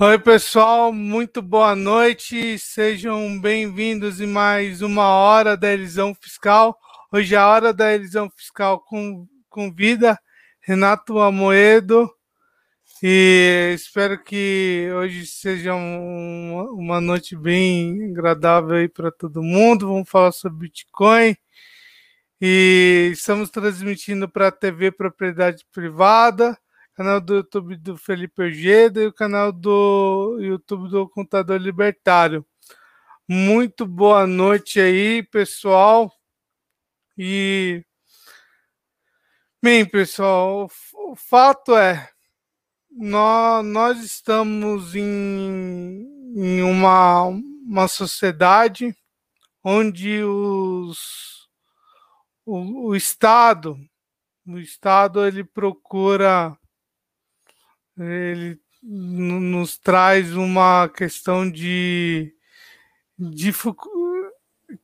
Oi, pessoal, muito boa noite. Sejam bem-vindos em mais uma hora da elisão fiscal. Hoje é a hora da elisão fiscal com, convida Renato Amoedo e espero que hoje seja uma, uma noite bem agradável aí para todo mundo. Vamos falar sobre Bitcoin. E estamos transmitindo para a TV Propriedade Privada, canal do YouTube do Felipe Ojeda e o canal do YouTube do Contador Libertário. Muito boa noite aí, pessoal. E bem, pessoal, o fato é nós, nós estamos em, em uma, uma sociedade onde os, o, o Estado, o Estado ele procura, ele nos traz uma questão de, de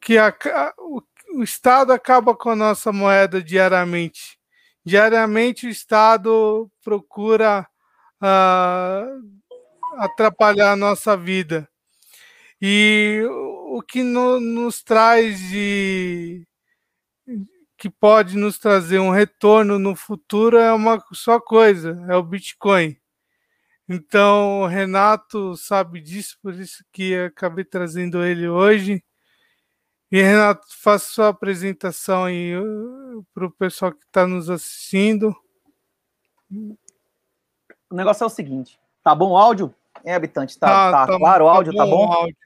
que a, o, Estado acaba com a nossa moeda diariamente. Diariamente o Estado procura uh, atrapalhar a nossa vida. E o que no, nos traz de que pode nos trazer um retorno no futuro é uma só coisa, é o Bitcoin. Então, o Renato sabe disso, por isso que acabei trazendo ele hoje. E Renato, faça sua apresentação aí uh, para o pessoal que está nos assistindo o negócio é o seguinte: tá bom o áudio? É, habitante, tá, tá, tá, tá claro o tá áudio, tá bom? Tá bom? Áudio.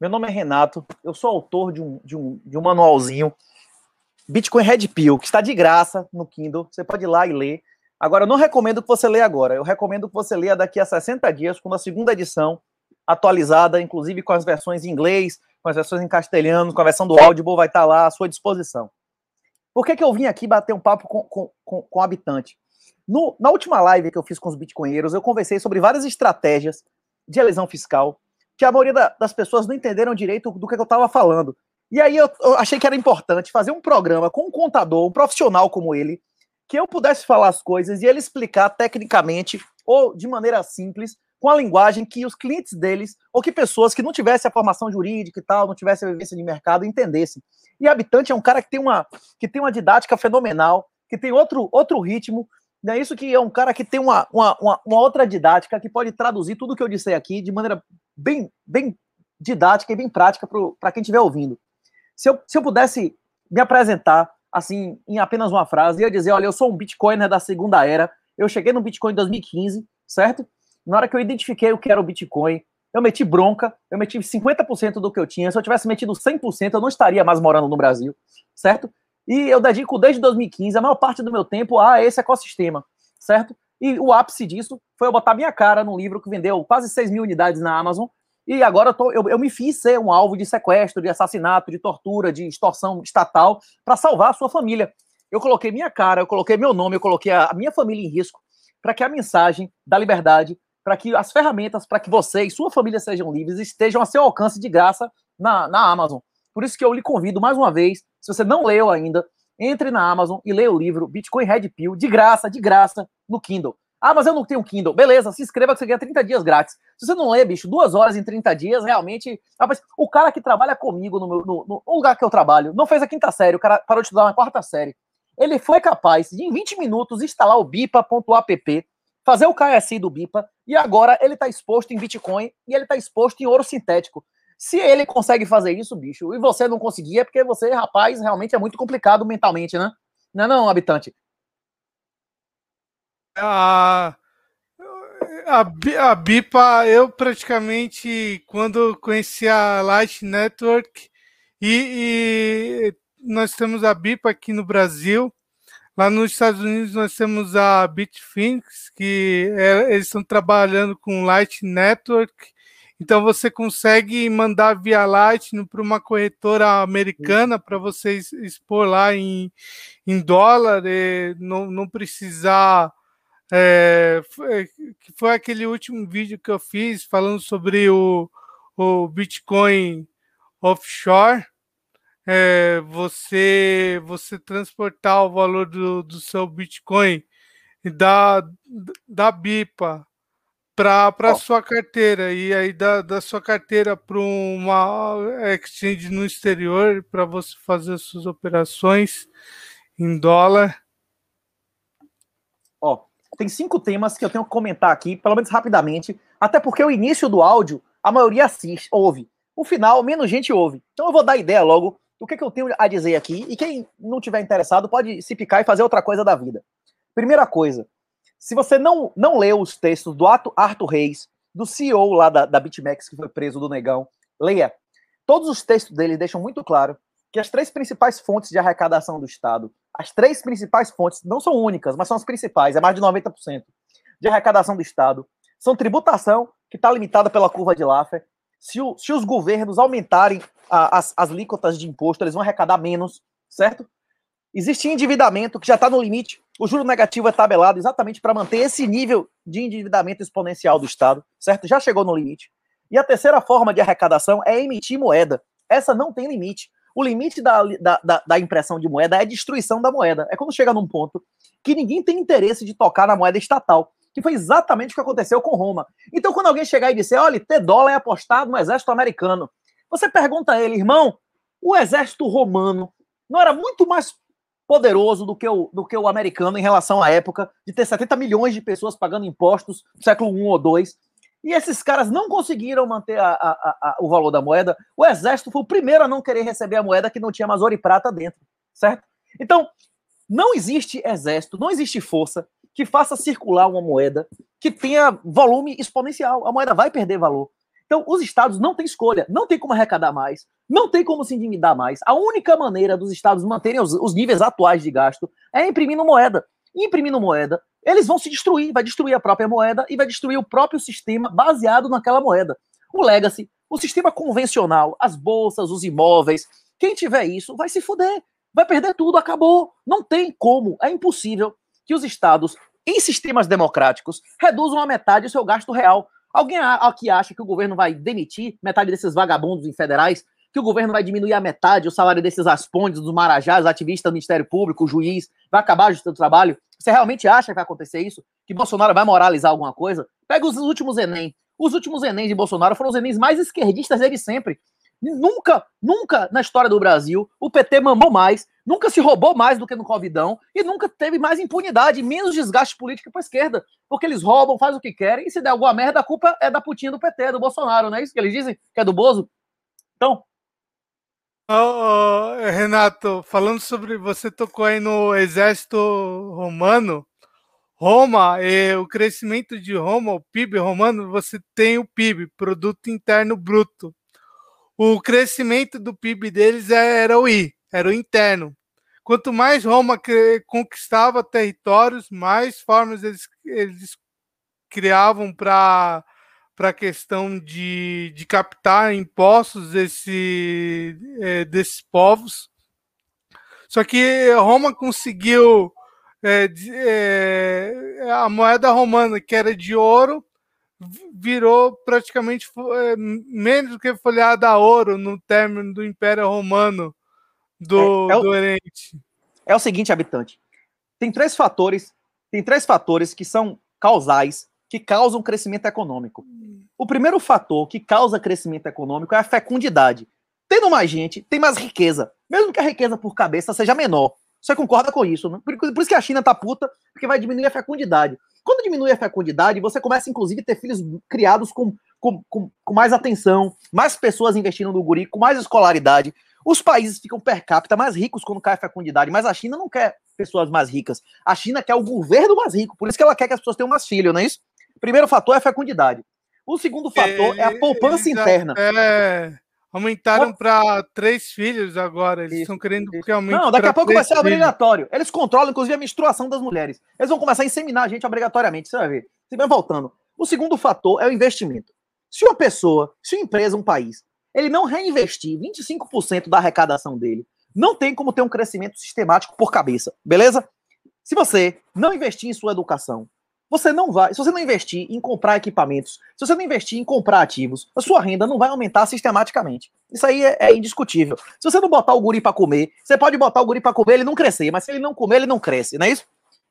Meu nome é Renato, eu sou autor de um, de um, de um manualzinho Bitcoin Red Pill, que está de graça no Kindle. Você pode ir lá e ler. Agora, eu não recomendo que você leia agora. Eu recomendo que você leia daqui a 60 dias, com a segunda edição atualizada, inclusive com as versões em inglês, com as versões em castelhano, com a versão do áudio, vai estar lá à sua disposição. Por que, que eu vim aqui bater um papo com, com, com, com o habitante? No, na última live que eu fiz com os bitcoinheiros, eu conversei sobre várias estratégias de elisão fiscal que a maioria da, das pessoas não entenderam direito do que eu estava falando. E aí eu, eu, achei que era importante fazer um programa com um contador, um profissional como ele, que eu pudesse falar as coisas e ele explicar tecnicamente ou de maneira simples, com a linguagem que os clientes deles, ou que pessoas que não tivessem a formação jurídica e tal, não tivessem a vivência de mercado, entendessem. E Habitante é um cara que tem uma, que tem uma didática fenomenal, que tem outro, outro ritmo, é isso que é um cara que tem uma, uma, uma, uma outra didática que pode traduzir tudo que eu disse aqui de maneira bem, bem didática e bem prática para quem estiver ouvindo. Se eu, se eu pudesse me apresentar assim em apenas uma frase, ia dizer, olha, eu sou um Bitcoiner da segunda era, eu cheguei no Bitcoin em 2015, certo? Na hora que eu identifiquei o que era o Bitcoin, eu meti bronca, eu meti 50% do que eu tinha. Se eu tivesse metido 100%, eu não estaria mais morando no Brasil, certo? E eu dedico desde 2015 a maior parte do meu tempo a esse ecossistema, certo? E o ápice disso foi eu botar minha cara num livro que vendeu quase 6 mil unidades na Amazon. E agora eu, tô, eu, eu me fiz ser um alvo de sequestro, de assassinato, de tortura, de extorsão estatal para salvar a sua família. Eu coloquei minha cara, eu coloquei meu nome, eu coloquei a, a minha família em risco para que a mensagem da liberdade, para que as ferramentas para que você e sua família sejam livres estejam a seu alcance de graça na, na Amazon. Por isso que eu lhe convido mais uma vez, se você não leu ainda, entre na Amazon e leia o livro Bitcoin Red Pill, de graça, de graça, no Kindle. Ah, mas eu não tenho Kindle. Beleza, se inscreva que você ganha 30 dias grátis. Se você não lê, bicho, duas horas em 30 dias, realmente. Rapaz, o cara que trabalha comigo no, meu, no, no lugar que eu trabalho não fez a quinta série, o cara parou de estudar na quarta série. Ele foi capaz de, em 20 minutos, instalar o bipa.app, fazer o KSI do Bipa, e agora ele está exposto em Bitcoin e ele está exposto em ouro sintético. Se ele consegue fazer isso, bicho, e você não conseguia, é porque você, rapaz, realmente é muito complicado mentalmente, né? Não é não, habitante? A, a, a BIPA, eu praticamente, quando conheci a Light Network, e, e nós temos a BIPA aqui no Brasil, Lá nos Estados Unidos nós temos a Bitfinex, que é, eles estão trabalhando com Light Network então você consegue mandar via Lightning para uma corretora americana para você expor lá em, em dólar, não, não precisar. É, foi, foi aquele último vídeo que eu fiz falando sobre o, o Bitcoin offshore. É, você você transportar o valor do, do seu Bitcoin da, da BIPA para a sua carteira e aí da, da sua carteira para uma exchange no exterior para você fazer as suas operações em dólar. Ó, tem cinco temas que eu tenho que comentar aqui, pelo menos rapidamente, até porque o início do áudio a maioria assiste, ouve. O final, menos gente ouve. Então eu vou dar ideia logo do que, que eu tenho a dizer aqui e quem não tiver interessado pode se picar e fazer outra coisa da vida. Primeira coisa, se você não, não leu os textos do Arthur Reis, do CEO lá da, da BitMEX, que foi preso do Negão, leia. Todos os textos dele deixam muito claro que as três principais fontes de arrecadação do Estado, as três principais fontes, não são únicas, mas são as principais, é mais de 90% de arrecadação do Estado, são tributação, que está limitada pela curva de Laffer. Se, o, se os governos aumentarem a, as, as alíquotas de imposto, eles vão arrecadar menos, certo? Existe endividamento que já está no limite. O juro negativo é tabelado exatamente para manter esse nível de endividamento exponencial do Estado, certo? Já chegou no limite. E a terceira forma de arrecadação é emitir moeda. Essa não tem limite. O limite da, da, da, da impressão de moeda é a destruição da moeda. É quando chega num ponto que ninguém tem interesse de tocar na moeda estatal, que foi exatamente o que aconteceu com Roma. Então, quando alguém chegar e disser, olha, ter dólar é apostado no exército americano, você pergunta a ele, irmão, o exército romano não era muito mais poderoso do que o, do que o americano em relação à época de ter 70 milhões de pessoas pagando impostos no século I ou II. E esses caras não conseguiram manter a, a, a, o valor da moeda. O exército foi o primeiro a não querer receber a moeda que não tinha mais ouro e prata dentro, certo? Então, não existe exército, não existe força que faça circular uma moeda que tenha volume exponencial. A moeda vai perder valor. Então, os estados não têm escolha, não tem como arrecadar mais, não tem como se endividar mais. A única maneira dos estados manterem os, os níveis atuais de gasto é imprimindo moeda. E imprimindo moeda, eles vão se destruir, vai destruir a própria moeda e vai destruir o próprio sistema baseado naquela moeda. O legacy, o sistema convencional, as bolsas, os imóveis, quem tiver isso vai se fuder, vai perder tudo, acabou. Não tem como, é impossível que os estados, em sistemas democráticos, reduzam a metade o seu gasto real. Alguém aqui acha que o governo vai demitir metade desses vagabundos em federais? Que o governo vai diminuir a metade o salário desses aspondes, dos marajás, ativistas do Ministério Público, o juiz, vai acabar a justiça do trabalho? Você realmente acha que vai acontecer isso? Que Bolsonaro vai moralizar alguma coisa? Pega os últimos Enem. Os últimos Enem de Bolsonaro foram os Enems mais esquerdistas dele sempre. Nunca, nunca na história do Brasil o PT mamou mais, nunca se roubou mais do que no Covidão e nunca teve mais impunidade, menos desgaste político para a esquerda. Porque eles roubam, fazem o que querem e se der alguma merda, a culpa é da putinha do PT, do Bolsonaro, não é isso que eles dizem? Que é do Bozo? Então. Oh, oh, Renato, falando sobre. Você tocou aí no exército romano. Roma, o crescimento de Roma, o PIB romano, você tem o PIB, Produto Interno Bruto o crescimento do PIB deles é, era o I, era o interno. Quanto mais Roma conquistava territórios, mais formas eles, eles criavam para a questão de, de captar impostos desse, é, desses povos. Só que Roma conseguiu é, é, a moeda romana, que era de ouro, virou praticamente é, menos do que folhada a ouro no término do Império Romano do, é, é do Oriente. É o seguinte, habitante. Tem três fatores, tem três fatores que são causais que causam crescimento econômico. O primeiro fator que causa crescimento econômico é a fecundidade. Tendo mais gente, tem mais riqueza. Mesmo que a riqueza por cabeça seja menor. Você concorda com isso, né? Por, por isso que a China tá puta, porque vai diminuir a fecundidade. Quando diminui a fecundidade, você começa, inclusive, a ter filhos criados com, com, com, com mais atenção, mais pessoas investindo no guri, com mais escolaridade. Os países ficam per capita mais ricos quando cai a fecundidade, mas a China não quer pessoas mais ricas. A China quer o governo mais rico, por isso que ela quer que as pessoas tenham mais filhos, não é isso? Primeiro fator é a fecundidade. O segundo fator é, é a poupança interna. É, Aumentaram para três filhos agora. Eles estão querendo que aumente. Não, daqui a pouco vai ser filhos. obrigatório. Eles controlam, inclusive, a menstruação das mulheres. Eles vão começar a inseminar a gente obrigatoriamente. Você vai ver. Você vai voltando. O segundo fator é o investimento. Se uma pessoa, se uma empresa, um país, ele não reinvestir 25% da arrecadação dele, não tem como ter um crescimento sistemático por cabeça, beleza? Se você não investir em sua educação, você não vai, se você não investir em comprar equipamentos, se você não investir em comprar ativos, a sua renda não vai aumentar sistematicamente. Isso aí é, é indiscutível. Se você não botar o guri para comer, você pode botar o guri para comer, ele não crescer, mas se ele não comer, ele não cresce, não é isso?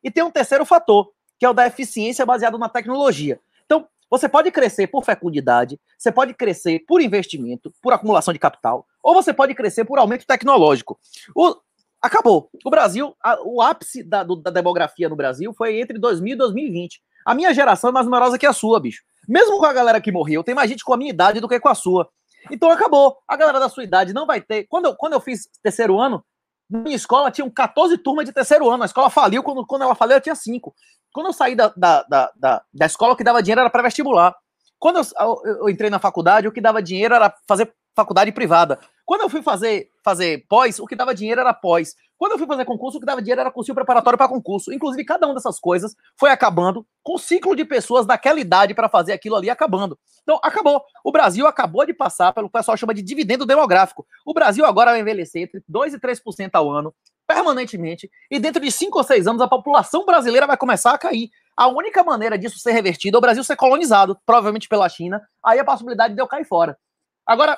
E tem um terceiro fator, que é o da eficiência baseado na tecnologia. Então, Você pode crescer por fecundidade, você pode crescer por investimento, por acumulação de capital, ou você pode crescer por aumento tecnológico. O, acabou. O Brasil, a, o ápice da, do, da demografia no Brasil foi entre 2000 e 2020. A minha geração é mais numerosa que a sua, bicho. Mesmo com a galera que morreu, tem mais gente com a minha idade do que com a sua. Então acabou. A galera da sua idade não vai ter. Quando eu, quando eu fiz terceiro ano, na minha escola tinham 14 turmas de terceiro ano. A escola faliu, quando, quando ela faliu, eu tinha 5. Quando eu saí da, da, da, da, da escola, o que dava dinheiro era para vestibular. Quando eu, eu, eu, entrei na faculdade, o que dava dinheiro era fazer faculdade privada. Quando eu fui fazer, fazer pós, o que dava dinheiro era pós. Quando eu fui fazer concurso, o que dava dinheiro era cursinho preparatório para concurso. Inclusive, cada uma dessas coisas foi acabando com o ciclo de pessoas daquela idade para fazer aquilo ali acabando. Então, acabou. O Brasil acabou de passar pelo que o pessoal chama de dividendo demográfico. O Brasil agora vai envelhecer entre 2% e 3% ao ano, permanentemente, e dentro de 5 ou 6 anos a população brasileira vai começar a cair. A única maneira disso ser revertido é o Brasil ser colonizado, provavelmente pela China, aí a possibilidade de eu cair fora. Agora,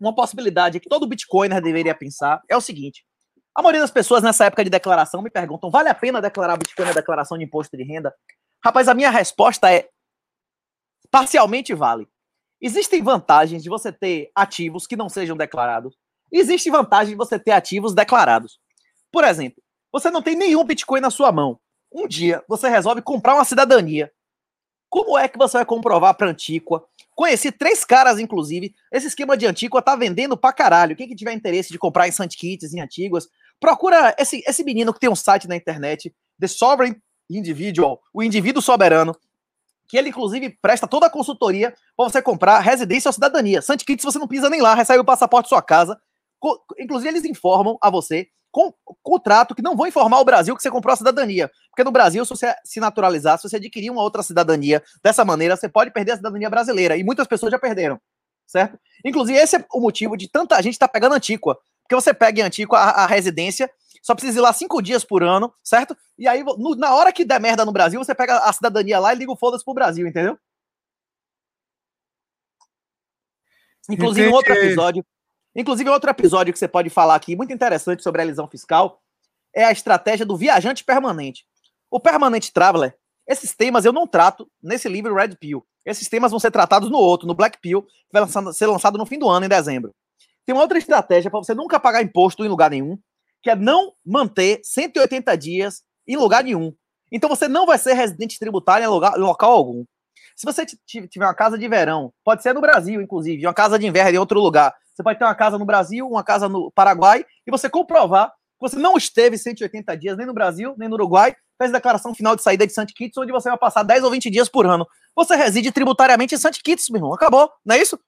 uma possibilidade que todo Bitcoiner deveria pensar é o seguinte: a maioria das pessoas nessa época de declaração me perguntam: vale a pena declarar Bitcoin na declaração de imposto de renda? Rapaz, a minha resposta é: parcialmente vale. Existem vantagens de você ter ativos que não sejam declarados. Existe vantagem de você ter ativos declarados. Por exemplo, você não tem nenhum Bitcoin na sua mão. Um dia você resolve comprar uma cidadania. Como é que você vai comprovar para Antíqua Conheci três caras, inclusive. Esse esquema de Antíqua tá vendendo pra caralho. Quem que tiver interesse de comprar em Santkits, em Antíguas, procura esse, esse menino que tem um site na internet, The Sovereign Individual, o indivíduo soberano, que ele, inclusive, presta toda a consultoria para você comprar residência ou cidadania. Santkits você não pisa nem lá, recebe o passaporte sua casa. Inclusive, eles informam a você com contrato que não vão informar o Brasil que você comprou a cidadania. Porque no Brasil, se você se naturalizar, se você adquirir uma outra cidadania dessa maneira, você pode perder a cidadania brasileira. E muitas pessoas já perderam, certo? Inclusive, esse é o motivo de tanta gente estar tá pegando Antíqua. Porque você pega em Antíqua a, a, residência, só precisa ir lá cinco dias por ano, certo? E aí, no, na hora que der merda no Brasil, você pega a cidadania lá e liga o foda-se pro Brasil, entendeu? Inclusive, em outro episódio, Inclusive, outro episódio que você pode falar aqui, muito interessante sobre a elisão fiscal, é a estratégia do viajante permanente. O Permanente Traveler, esses temas eu não trato nesse livro Red Pill. Esses temas vão ser tratados no outro, no Black Pill, que vai ser lançado no fim do ano, em dezembro. Tem uma outra estratégia para você nunca pagar imposto em lugar nenhum, que é não manter 180 dias em lugar nenhum. Então você não vai ser residente tributário em, lugar, em local algum. Se você tiver uma casa de verão, pode ser no Brasil, inclusive, uma casa de inverno em outro lugar, você pode ter uma casa no Brasil, uma casa no Paraguai, e você comprovar que você não esteve 180 dias nem no Brasil, nem no Uruguai, fez declaração final de saída de St. Kitts, onde você vai passar 10 ou 20 dias por ano. Você reside tributariamente em St. Kitts, meu irmão. Acabou, não é isso?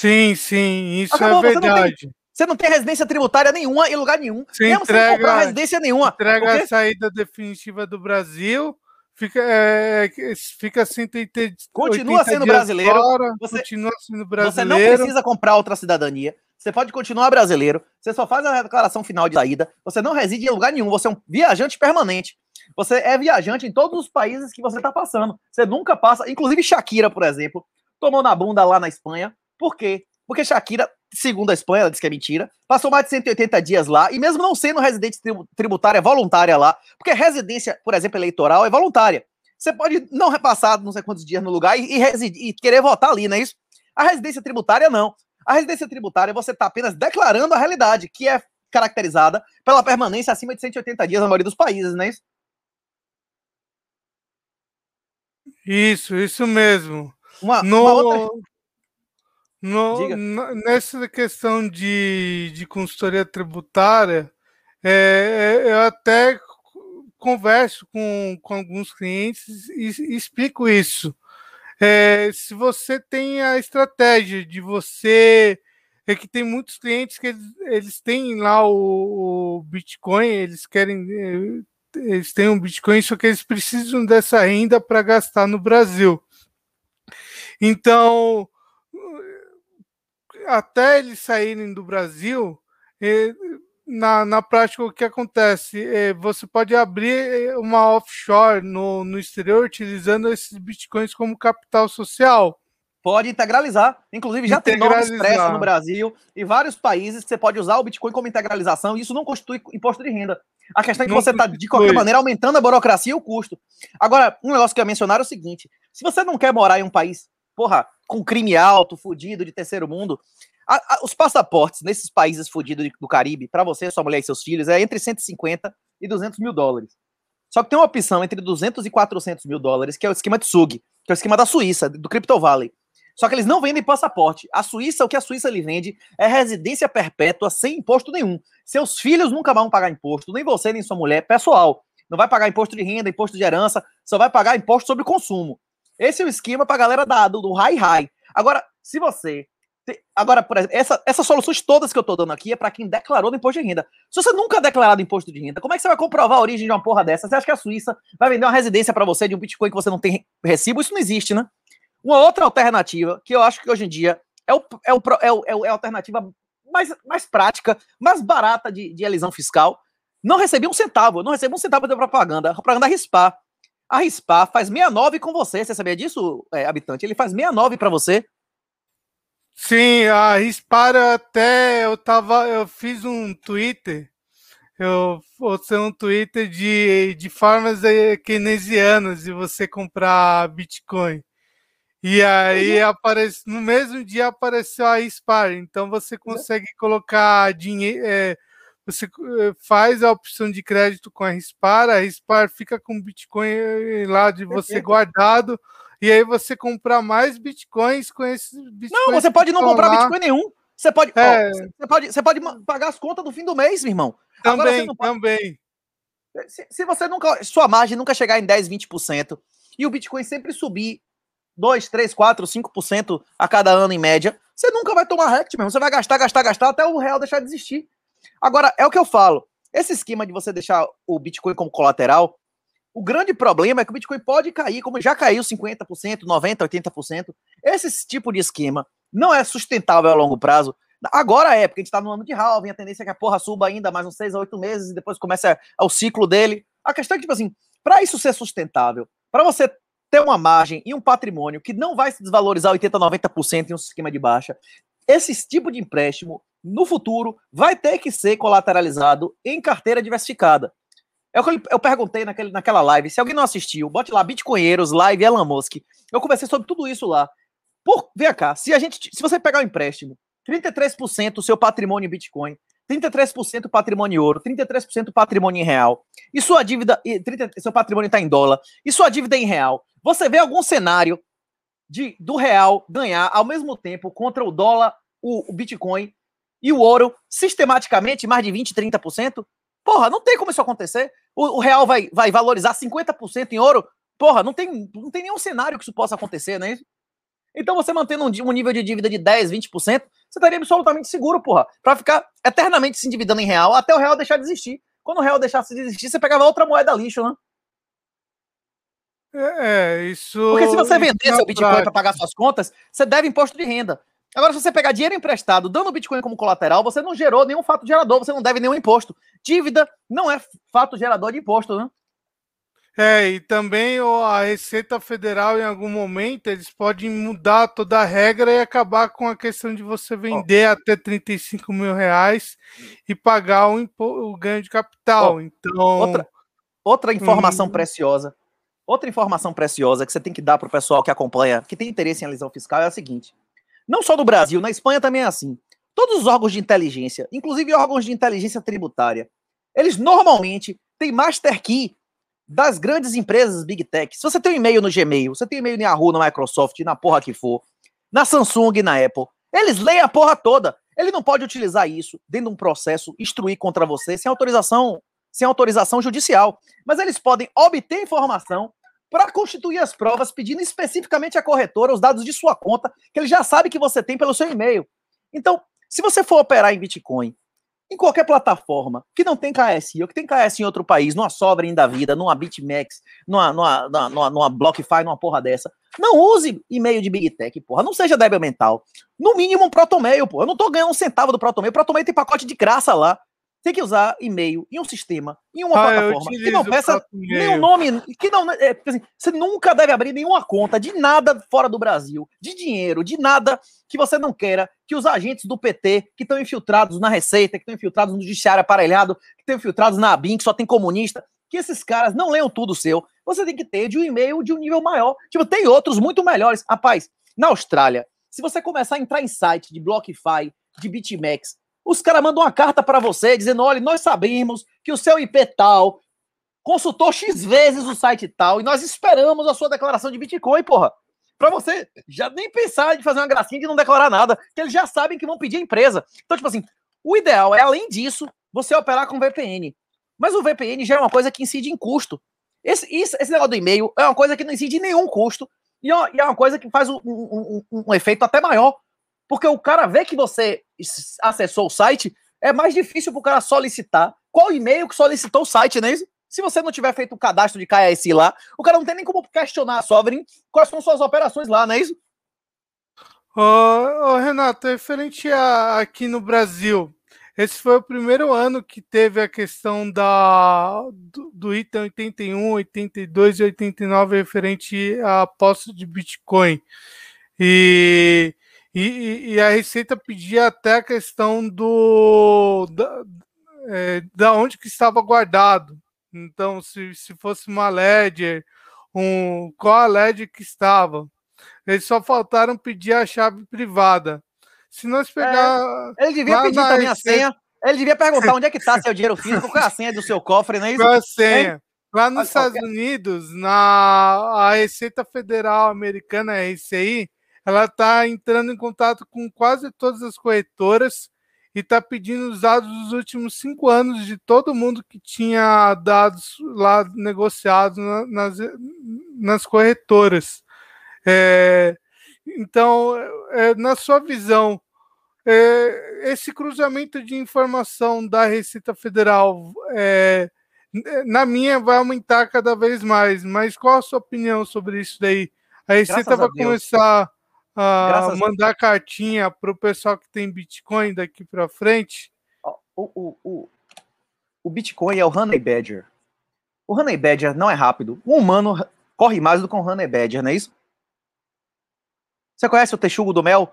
Sim, sim, isso Acabou, é verdade. Você não, tem, você não tem residência tributária nenhuma em lugar nenhum. Você mesmo entrega, sem comprar residência nenhuma. Entrega a saída definitiva do Brasil fica, é, fica assim, tem, tem continua sendo brasileiro. Fora, você, continua sendo brasileiro. Você não precisa comprar outra cidadania. Você pode continuar brasileiro. Você só faz a declaração final de saída. Você não reside em lugar nenhum. Você é um viajante permanente. Você é viajante em todos os países que você está passando. Você nunca passa. Inclusive Shakira, por exemplo, tomou na bunda lá na Espanha. Por quê? Porque Shakira, segundo a Espanha, ela diz que é mentira, passou mais de 180 dias lá, e mesmo não sendo residente tributária voluntária lá, porque residência, por exemplo, eleitoral é voluntária. Você pode não repassar não sei quantos dias no lugar e, e, residir, e querer votar ali, não é isso? A residência tributária, não. A residência tributária, você está apenas declarando a realidade, que é caracterizada pela permanência acima de 180 dias na maioria dos países, não é isso? Isso, isso mesmo. Uma, no... uma outra... No, nessa questão de, de consultoria tributária, é, é, eu até converso com, com alguns clientes e, e explico isso. É, se você tem a estratégia de você. É que tem muitos clientes que eles, eles têm lá o, o Bitcoin, eles querem. É, eles têm um Bitcoin, só que eles precisam dessa renda para gastar no Brasil. Então, até eles saírem do Brasil, na, na prática o que acontece? É, você pode abrir uma offshore no, no exterior utilizando esses bitcoins como capital social. Pode integralizar. Inclusive, já tem norma expressa no Brasil e vários países que você pode usar o Bitcoin como integralização e isso não constitui imposto de renda. A questão é que você está, de qualquer maneira, aumentando a burocracia e o custo. Agora, um negócio que eu ia mencionar é o seguinte: se você não quer morar em um país, porra, com crime alto, fudido, de terceiro mundo, a, a, os passaportes nesses países fudidos do Caribe, para você, sua mulher e seus filhos, é entre 150 e 200 mil dólares. Só que tem uma opção entre 200 e 400 mil dólares, que é o esquema de SUG, que é o esquema da Suíça, do Crypto Valley. Só que eles não vendem passaporte. A Suíça, o que a Suíça lhe vende é residência perpétua sem imposto nenhum. Seus filhos nunca vão pagar imposto, nem você, nem sua mulher, pessoal. Não vai pagar imposto de renda, imposto de herança, só vai pagar imposto sobre consumo. Esse é o esquema para a galera da, do, do high high. Agora, se você Agora, por exemplo, essa, essas soluções todas que eu tô dando aqui é para quem declarou no imposto de renda. Se você nunca declarado imposto de renda, como é que você vai comprovar a origem de uma porra dessa? Você acha que a Suíça vai vender uma residência para você de um Bitcoin que você não tem recibo? Isso não existe, né? Uma outra alternativa, que eu acho que hoje em dia é, o, é, o, é, o, é a alternativa mais, mais prática, mais barata de, de elisão fiscal. Não recebi um centavo, não recebi um centavo de propaganda. Propaganda Rispar. A Rispar faz 69 com você. Você sabia disso, é, habitante? Ele faz 69 para você Sim, a Rispara até eu tava, eu fiz um Twitter, eu postei um Twitter de, de formas keynesianas de você comprar Bitcoin. E aí uhum. aparece, no mesmo dia apareceu a Rispar, então você consegue colocar dinheiro, é, você eh, faz a opção de crédito com a Rispar, a Rispar fica com Bitcoin lá de você guardado e aí você comprar mais bitcoins com esses bitcoins. Não, você pode não comprar lá. bitcoin nenhum. Você pode, é. ó, você pode, você pode pagar as contas do fim do mês, meu irmão. Também, pode... também. Se, se, você nunca, sua margem nunca chegar em 10, 20% e o Bitcoin sempre subir 2, 3, 4, 5% a cada ano em média, você nunca vai tomar rect mesmo. Você vai gastar, gastar, gastar até o real deixar de existir. Agora, é o que eu falo. Esse esquema de você deixar o Bitcoin como colateral, o grande problema é que o Bitcoin pode cair, como já caiu 50%, 90%, 80%. Esse tipo de esquema não é sustentável a longo prazo. Agora é, porque a gente está no ano de halving, a tendência é que a porra suba ainda mais uns 6 a 8 meses e depois começa o ciclo dele. A questão é que, tipo assim, para isso ser sustentável, para você ter uma margem e um patrimônio que não vai se desvalorizar 80, 90% em um esquema de baixa, esse tipo de empréstimo, no futuro, vai ter que ser colateralizado em carteira diversificada. É o que eu perguntei naquele, naquela live. Se alguém não assistiu, bote lá Bitcoinheiros, live Elon Musk. Eu conversei sobre tudo isso lá. Por, vem cá, se a gente, se você pegar um empréstimo, 33% o seu patrimônio em Bitcoin, 33% patrimônio em ouro, 33% patrimônio em real, e sua dívida, 30, seu patrimônio está em dólar, e sua dívida em real, você vê algum cenário de do real ganhar ao mesmo tempo contra o dólar, o, o Bitcoin e o ouro sistematicamente mais de 20, 30%? Porra, não tem como isso acontecer. O, o real vai, vai valorizar 50% em ouro. Porra, não tem, não tem nenhum cenário que isso possa acontecer, né? Então você mantendo um, um nível de dívida de 10, 20%, você estaria absolutamente seguro, porra, para ficar eternamente se endividando em real até o real deixar de existir. Quando o real deixasse de existir, você pegava outra moeda lixo, né? É, é isso. Porque se você vender seu Bitcoin para pagar suas contas, você deve imposto de renda. Agora, se você pegar dinheiro emprestado dando Bitcoin como colateral, você não gerou nenhum fato gerador, você não deve nenhum imposto. Dívida não é fato gerador de imposto, né? É, e também a Receita Federal, em algum momento, eles podem mudar toda a regra e acabar com a questão de você vender oh. até 35 mil reais e pagar o, o ganho de capital. Oh. Então. Outra, outra informação hum. preciosa. Outra informação preciosa que você tem que dar para o pessoal que acompanha, que tem interesse em elisão fiscal, é a seguinte: não só no Brasil, na Espanha também é assim. Todos os órgãos de inteligência, inclusive órgãos de inteligência tributária, eles normalmente têm master key das grandes empresas Big Tech. Se você tem um e-mail no Gmail, você tem um e-mail na Yahoo, na Microsoft, na porra que for, na Samsung, na Apple, eles leem a porra toda. Ele não pode utilizar isso dentro de um processo, instruir contra você sem autorização, sem autorização judicial. Mas eles podem obter informação para constituir as provas, pedindo especificamente à corretora os dados de sua conta, que ele já sabe que você tem pelo seu e-mail. Então, se você for operar em Bitcoin, em qualquer plataforma que não tem KSI, ou que tem KS em outro país, numa Sovereign da vida, numa BitMEX, numa, numa, numa, numa BlockFi, numa porra dessa, não use e-mail de Big Tech, porra. Não seja débil mental. No mínimo um Protomail, porra. Eu não tô ganhando um centavo do Protomail. O Protomail tem pacote de graça lá. Tem que usar e-mail em um sistema, em uma ah, plataforma que não peça nenhum nome, que não, é, assim, você nunca deve abrir nenhuma conta de nada fora do Brasil, de dinheiro, de nada que você não queira, que os agentes do PT que estão infiltrados na Receita, que estão infiltrados no judiciário aparelhado, que estão infiltrados na ABIN, que só tem comunista, que esses caras não leiam tudo seu. Você tem que ter de um e-mail de um nível maior. Tipo, tem outros muito melhores. Rapaz, na Austrália, se você começar a entrar em site de BlockFi, de BitMEX, os caras mandam uma carta para você dizendo: olha, nós sabemos que o seu IP tal consultou X vezes o site tal e nós esperamos a sua declaração de Bitcoin, porra. Para você já nem pensar de fazer uma gracinha de não declarar nada, que eles já sabem que vão pedir a empresa. Então, tipo assim, o ideal é, além disso, você operar com VPN. Mas o VPN já é uma coisa que incide em custo. Esse, isso, esse negócio do e-mail é uma coisa que não incide em nenhum custo. E é, é uma coisa que faz um, um, um, um efeito até maior. Porque o cara vê que você acessou o site, é mais difícil para o cara solicitar qual e-mail que solicitou o site, né? Se você não tiver feito o cadastro de KS lá, o cara não tem nem como questionar a Sovereign quais são suas operações lá, não é isso? Ô Renato, referente a, aqui no Brasil, esse foi o primeiro ano que teve a questão da, do, do item 81, 82 e 89 referente à posse de Bitcoin. E e, e, a Receita pedia até a questão do da, é, da onde que estava guardado. Então, se, se fosse uma Ledger, um, qual a Ledger que estava. Eles só faltaram pedir a chave privada. Se nós pegar. É, ele devia pedir também a senha. Ele devia perguntar onde é que está seu dinheiro físico, qual é a senha do seu cofre, não é isso? Qual a senha? Lá nos Estados Unidos, na a Receita Federal Americana, a RCI, ela está entrando em contato com quase todas as corretoras e está pedindo os dados dos últimos cinco anos de todo mundo que tinha dados lá negociados nas, nas corretoras. É, então, é, na sua visão, é, esse cruzamento de informação da Receita Federal, é, na minha, vai aumentar cada vez mais. Mas qual a sua opinião sobre isso daí? A Receita vai começar uh, mandar cartinha para o pessoal que tem Bitcoin daqui para frente? O, o, o, o Bitcoin é o Honey Badger. O Honey Badger não é rápido. O humano corre mais do que o Honey Badger, não é isso? Você conhece o texugo do mel?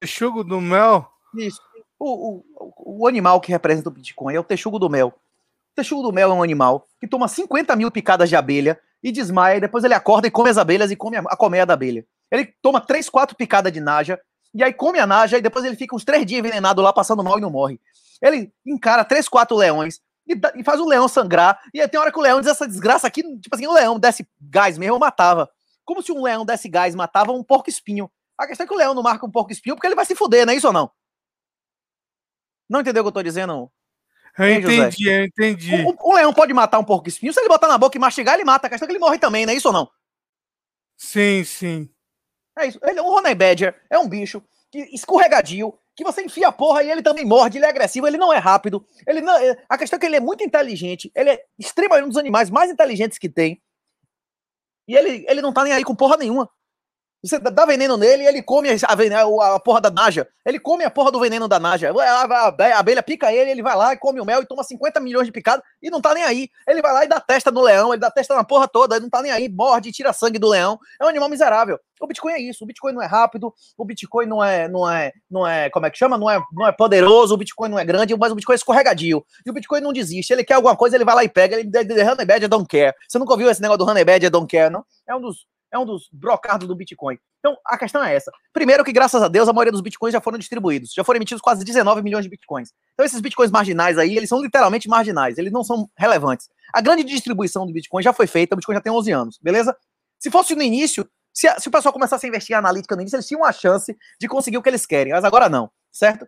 Texugo do mel? Isso. O, o, o animal que representa o Bitcoin é o texugo do mel. O texugo do mel é um animal que toma 50 mil picadas de abelha e desmaia, e depois ele acorda e come as abelhas e come a, a colmeia da abelha. Ele toma três, quatro picadas de naja, e aí come a naja, e depois ele fica uns três dias envenenado lá, passando mal e não morre. Ele encara três, quatro leões, e, e faz o leão sangrar, e aí tem hora que o leão diz essa desgraça aqui, tipo assim, o leão desse gás mesmo, eu matava. Como se um leão desse gás matava um porco espinho. A questão é que o leão não marca um porco espinho porque ele vai se fuder, não é isso ou não? Não entendeu o que eu tô dizendo? Eu entendi, eu entendi. O, o, leão pode matar um porco espinho, se ele botar na boca e mastigar, ele mata. A questão é que ele morre também, não é isso ou não? Sim, sim. É isso. Ele, o Honey Badger é um bicho que, escorregadio, que você enfia a porra e ele também morde, ele é agressivo, ele não é rápido. Ele não, é, a questão é que ele é muito inteligente, ele é extremamente um dos animais mais inteligentes que tem. E ele, ele não tá nem aí com porra nenhuma. Você dá veneno nele e ele come a, a, porra da naja. Ele come a porra do veneno da naja. A, abelha pica ele, ele vai lá e come o mel e toma 50 milhões de picadas e não tá nem aí. Ele vai lá e dá testa no leão, ele dá testa na porra toda, ele não tá nem aí, morde, tira sangue do leão. É um animal miserável. O Bitcoin é isso. O Bitcoin não é rápido, o Bitcoin não é, não é, não é, como é que chama? Não é, não é poderoso, o Bitcoin não é grande, mas o Bitcoin é escorregadio. E o Bitcoin não desiste. Ele quer alguma coisa, ele vai lá e pega. Ele, Honey Badger don't care. Você nunca ouviu esse negócio do Honey Badger don't care, não? É um dos é um dos brocardos do Bitcoin. Então, a questão é essa. Primeiro que, graças a Deus, a maioria dos Bitcoins já foram distribuídos. Já foram emitidos quase 19 milhões de Bitcoins. Então, esses Bitcoins marginais aí, eles são literalmente marginais. Eles não são relevantes. A grande distribuição do Bitcoin já foi feita. O Bitcoin já tem 11 anos, beleza? Se fosse no início, se, a, se o pessoal começasse a investir em analítica no início, eles tinham uma chance de conseguir o que eles querem. Mas agora não, certo?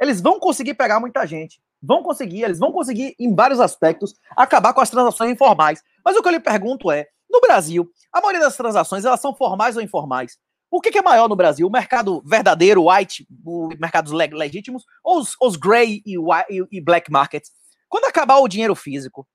Eles vão conseguir pegar muita gente. Vão conseguir, eles vão conseguir, em vários aspectos, acabar com as transações informais. Mas o que eu lhe pergunto é, no Brasil, a maioria das transações elas são formais ou informais. O que, que é maior no Brasil? O mercado verdadeiro, white, os mercados legítimos, ou os, os gray e, e, e black markets? Quando acabar o dinheiro físico,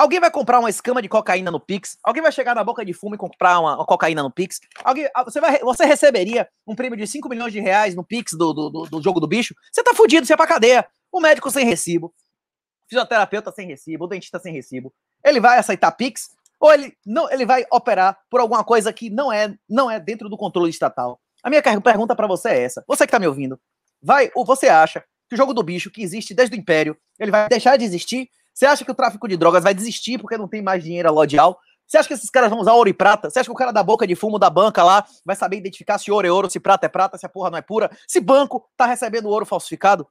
Alguém vai comprar uma escama de cocaína no Pix? Alguém vai chegar na boca de fumo e comprar uma, uma cocaína no Pix? Alguém, você, vai, você receberia um prêmio de 5 milhões de reais no Pix do, do, do, do jogo do bicho? Você tá fudido, você é pra cadeia. O médico sem recibo, o fisioterapeuta sem recibo, o dentista sem recibo. Ele vai aceitar Pix ou ele não, ele vai operar por alguma coisa que não é, não é dentro do controle estatal. A minha pergunta para você é essa. Você que está me ouvindo, vai ou você acha que o jogo do bicho que existe desde o Império, ele vai deixar de existir? Você acha que o tráfico de drogas vai desistir porque não tem mais dinheiro alodial? Você acha que esses caras vão usar ouro e prata? Você acha que o cara da boca de fumo da banca lá vai saber identificar se ouro é ouro, se prata é prata, se a porra não é pura? Se banco tá recebendo ouro falsificado?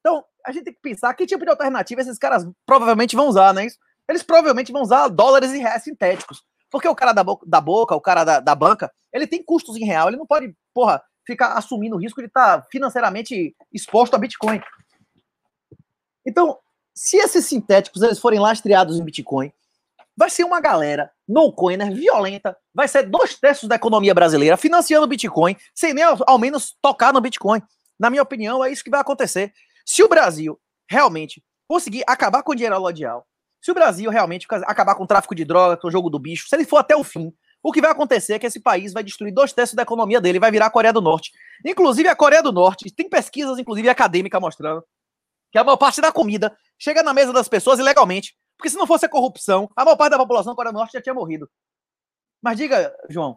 Então, a gente tem que pensar que tipo de alternativa esses caras provavelmente vão usar, é isso? Eles provavelmente vão usar dólares e reais sintéticos. Porque o cara da boca, da boca o cara da, da banca, ele tem custos em real, ele não pode, porra, ficar assumindo o risco de estar tá financeiramente exposto a Bitcoin. Então, se esses sintéticos eles forem lastreados em Bitcoin, vai ser uma galera no-coiner violenta, vai ser dois terços da economia brasileira financiando Bitcoin, sem nem ao, ao menos tocar no Bitcoin. Na minha opinião, é isso que vai acontecer. Se o Brasil realmente conseguir acabar com o dinheiro alodial, se o Brasil realmente acabar com o tráfico de droga, com o jogo do bicho, se ele for até o fim, o que vai acontecer é que esse país vai destruir dois terços da economia dele, vai virar a Coreia do Norte. Inclusive, a Coreia do Norte, tem pesquisas, inclusive acadêmicas, mostrando que a maior parte da comida chega na mesa das pessoas ilegalmente. Porque se não fosse a corrupção, a maior parte da população da Coreia do Norte já tinha morrido. Mas diga, João.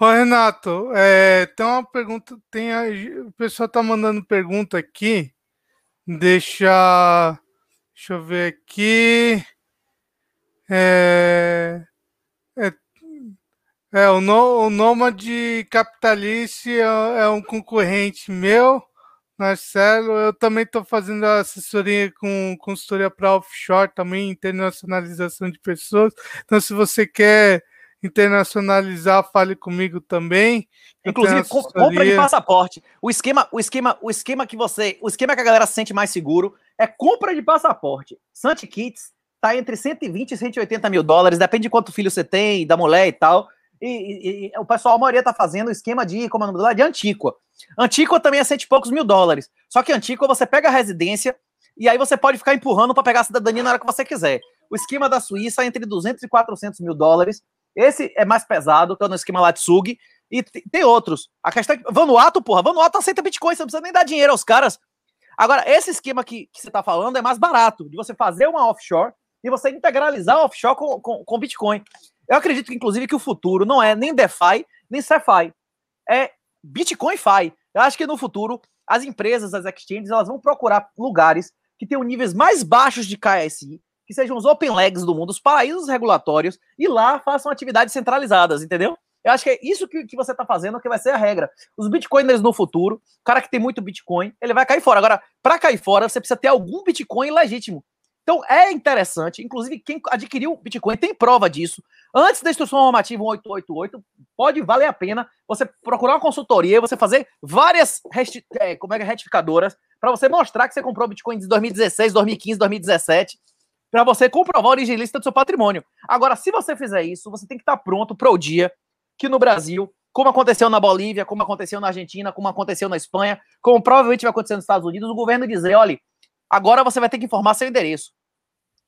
Ô, Renato, é, tem uma pergunta. Tem a, o pessoal tá mandando pergunta aqui. Deixa. Deixa eu ver aqui. É, é, é o, no, o Nômade Capitalice é, é um concorrente meu. Marcelo, eu também estou fazendo assessoria com consultoria para offshore, também internacionalização de pessoas. Então, se você quer internacionalizar, fale comigo também. Inclusive, compra de passaporte. O esquema, o esquema, o esquema que você, o esquema que a galera se sente mais seguro é compra de passaporte. Santi Kits tá entre 120 e 180 mil dólares, depende de quanto filho você tem, da mulher e tal. E, e, e o pessoal, a maioria tá fazendo o esquema de, como é o nome de Antíqua. Antíqua também é cento e poucos mil dólares. Só que Antíqua você pega a residência e aí você pode ficar empurrando para pegar a cidadania na hora que você quiser. O esquema da Suíça é entre 200 e 400 mil dólares. Esse é mais pesado, que é no esquema Latsug. E tem outros. A questão é que Vanuatu, porra, Vanuatu aceita Bitcoin, você não precisa nem dar dinheiro aos caras. Agora, esse esquema que, que você está falando é mais barato, de você fazer uma offshore e você integralizar a offshore com, com, com Bitcoin. Eu acredito inclusive, que o futuro não é nem DeFi, nem CeFi. É Bitcoin Fi. Eu acho que no futuro, as empresas, as exchanges, elas vão procurar lugares que tenham níveis mais baixos de KSI, que sejam os open legs do mundo, os paraísos regulatórios, e lá façam atividades centralizadas, entendeu? Eu acho que é isso que, que você está fazendo que vai ser a regra. Os bitcoiners no futuro, o cara que tem muito bitcoin, ele vai cair fora. Agora, para cair fora, você precisa ter algum bitcoin legítimo. Então é interessante, inclusive quem adquiriu Bitcoin tem prova disso. Antes da instrução normativa 1888, pode valer a pena você procurar uma consultoria, você fazer várias é, como é, é, retificadoras para você mostrar que você comprou Bitcoin de 2016, 2015, 2017, para você comprovar a origem do seu patrimônio. Agora, se você fizer isso, você tem que estar pronto para o dia que no Brasil, como aconteceu na Bolívia, como aconteceu na Argentina, como aconteceu na Espanha, como provavelmente vai acontecer nos Estados Unidos, o governo dizer, olha, agora você vai ter que informar seu endereço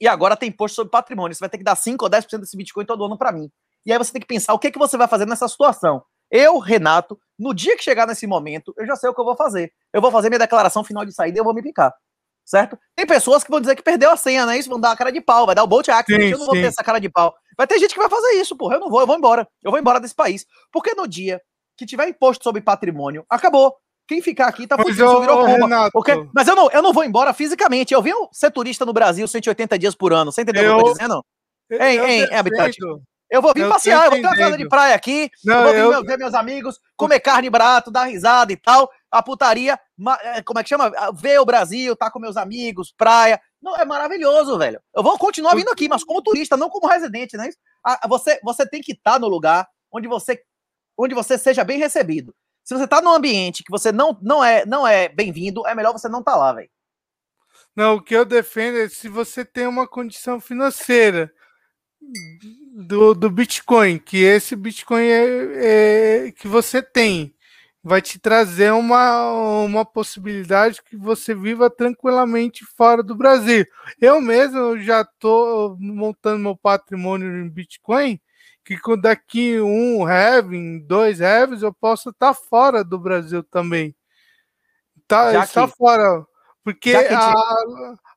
e agora tem imposto sobre patrimônio. Você vai ter que dar 5 ou 10% desse Bitcoin todo ano para mim. E aí você tem que pensar o que, que você vai fazer nessa situação. Eu, Renato, no dia que chegar nesse momento, eu já sei o que eu vou fazer. Eu vou fazer minha declaração final de saída e eu vou me picar. Certo? Tem pessoas que vão dizer que perdeu a senha, né? Isso vão dar a cara de pau, vai dar o Bolt Action. eu não vou ter essa cara de pau. Vai ter gente que vai fazer isso, porra. Eu não vou, eu vou embora. Eu vou embora desse país. Porque no dia que tiver imposto sobre patrimônio, acabou. Quem ficar aqui tá fudido, eu, virou. Okay? Mas eu não, eu não vou embora fisicamente. Eu venho ser turista no Brasil 180 dias por ano. Você entendeu eu, o que eu tô dizendo? Hein, hein, Habitat? Eu vou vir eu passear, eu vou ter uma casa de praia aqui, não, eu vou vir eu... ver meus amigos, comer carne barato, dar risada e tal. A putaria, é, como é que chama? Ver o Brasil, tá com meus amigos, praia. Não, é maravilhoso, velho. Eu vou continuar vindo aqui, mas como turista, não como residente, né? Você, você tem que estar tá no lugar onde você, onde você seja bem recebido. Se você tá num ambiente que você não, não é não é bem-vindo, é melhor você não tá lá, velho. Não, o que eu defendo é se você tem uma condição financeira do, do Bitcoin, que esse Bitcoin é, é, que você tem, vai te trazer uma, uma possibilidade que você viva tranquilamente fora do Brasil. Eu mesmo já estou montando meu patrimônio em Bitcoin que daqui um heavy, dois heavies, eu posso estar tá fora do Brasil também. Tá, está fora. Porque a,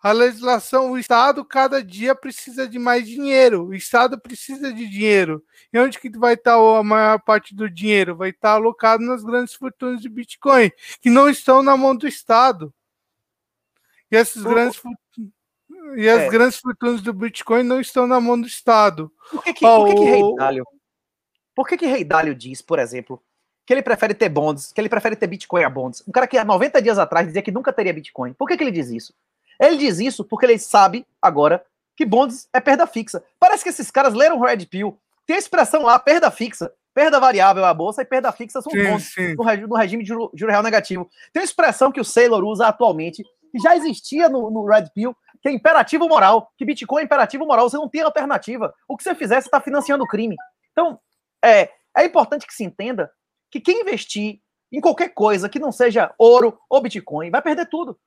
a, legislação, o Estado cada dia precisa de mais dinheiro. O Estado precisa de dinheiro. E onde que vai estar a maior parte do dinheiro? Vai estar alocado nas grandes fortunas de Bitcoin, que não estão na mão do Estado. E essas grandes e as é. grandes fortunas do Bitcoin não estão na mão do Estado. Por que, que, oh, por que, que Rei Dalio, por que, que Rei Dalio diz, por exemplo, que ele prefere ter bonds, que ele prefere ter Bitcoin a bonds. Um cara que há 90 dias atrás dizia que nunca teria Bitcoin. Por que, que ele diz isso? Ele diz isso porque ele sabe agora que bonds é perda fixa. Parece que esses caras leram Red Pill. Tem a expressão lá, perda fixa. Perda variável é a bolsa e perda fixa são sim, bonds sim. No, no, regime de juro, juro, real negativo. Tem uma expressão que o Sailor usa atualmente, que já existia no, no Red Pill, que é imperativo moral, que Bitcoin é imperativo moral, você não tem alternativa. O que você fizer, você está financiando o crime. Então, é, é importante que se entenda que quem investir em qualquer coisa que não seja ouro ou Bitcoin vai perder tudo.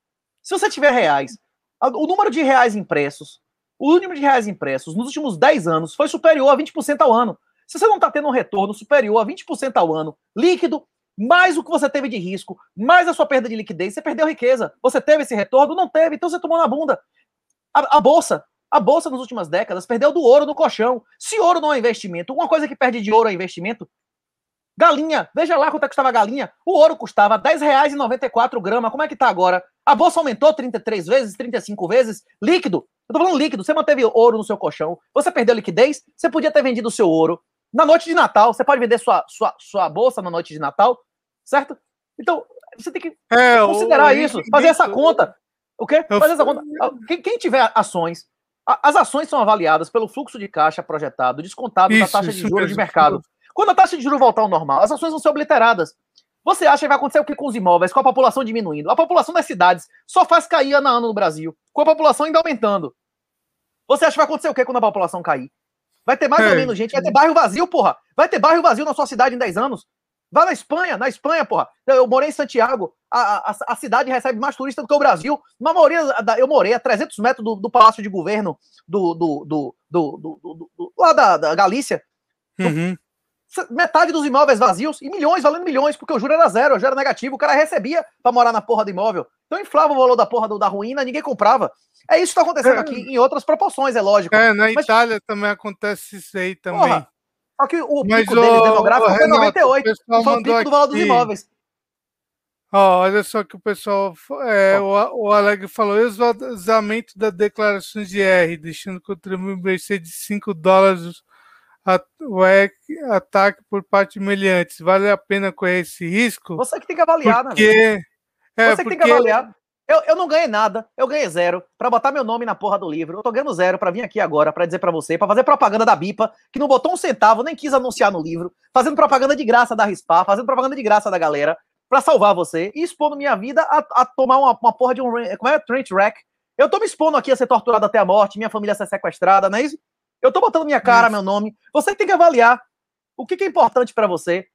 Se você tiver reais, o número de reais impressos, o número de reais impressos nos últimos 10 anos foi superior a 20% ao ano. Se você não está tendo um retorno superior a 20% ao ano, líquido, mais o que você teve de risco, mais a sua perda de liquidez, você perdeu riqueza. Você teve esse retorno? Não teve, então você tomou na bunda. A, a bolsa, a bolsa nas últimas décadas perdeu do ouro no colchão. Se ouro não é investimento, uma coisa que perde de ouro é investimento, Galinha, veja lá quanto é que custava a galinha. O ouro custava R$10,94 grama. Como é que tá agora? A bolsa aumentou 33 vezes, 35 vezes. Líquido. Eu tô falando líquido. Você manteve ouro no seu colchão. Você perdeu liquidez. Você podia ter vendido o seu ouro. Na noite de Natal, você pode vender sua, sua, sua bolsa na noite de Natal, certo? Então, você tem que é, considerar isso, fazer essa conta. O quê? Fazer essa conta. Quem, quem tiver ações, as ações são avaliadas pelo fluxo de caixa projetado, descontado isso, da taxa de juros de mercado. Quando a taxa de juros voltar ao normal, as ações vão ser obliteradas. Você acha que vai acontecer o que com os imóveis, com a população diminuindo? A população das cidades só faz cair ano a ano no Brasil, com a população ainda aumentando. Você acha que vai acontecer o que quando a população cair? Vai ter mais é. ou menos gente, vai ter bairro vazio, porra. Vai ter bairro vazio na sua cidade em 10 anos. Vai na Espanha, na Espanha, porra. Eu morei em Santiago, a, a, a cidade recebe mais turista do que o Brasil. Maioria, eu morei a 300 metros do, do Palácio de Governo do, do, do, do, do, do lá da, da Galícia. Uhum metade dos imóveis vazios e milhões valendo milhões, porque o juro era zero, o juro era negativo, o cara recebia para morar na porra do imóvel. Então inflava o valor da porra do, da ruína, ninguém comprava. É isso que tá acontecendo é. aqui, em outras proporções, é lógico. É, na Mas, Itália também acontece isso aí também. Porra, só que o Mas, pico o, deles demográfico foi 98, foi o pico do valor dos imóveis. Oh, olha só que o pessoal, é, o, o Alegre falou, esvaziamento da declaração de R, deixando o contribuinte ser de 5 dólares o ataque por parte de meliantes, vale a pena correr esse risco? Você que tem que avaliar, né, porque... né? Você que tem que avaliar. Eu, eu não ganhei nada, eu ganhei zero para botar meu nome na porra do livro. Eu tô ganhando zero para vir aqui agora para dizer para você, para fazer propaganda da Bipa, que não botou um centavo, nem quis anunciar no livro, fazendo propaganda de graça da Rispar, fazendo propaganda de graça da galera, para salvar você e expondo minha vida a, a tomar uma, uma, porra de um. Como é? Trent Wreck. Eu tô me expondo aqui a ser torturado até a morte, minha família ser sequestrada, não é isso? Eu tô botando minha cara, meu nome. Você tem que avaliar o que, que é importante para você.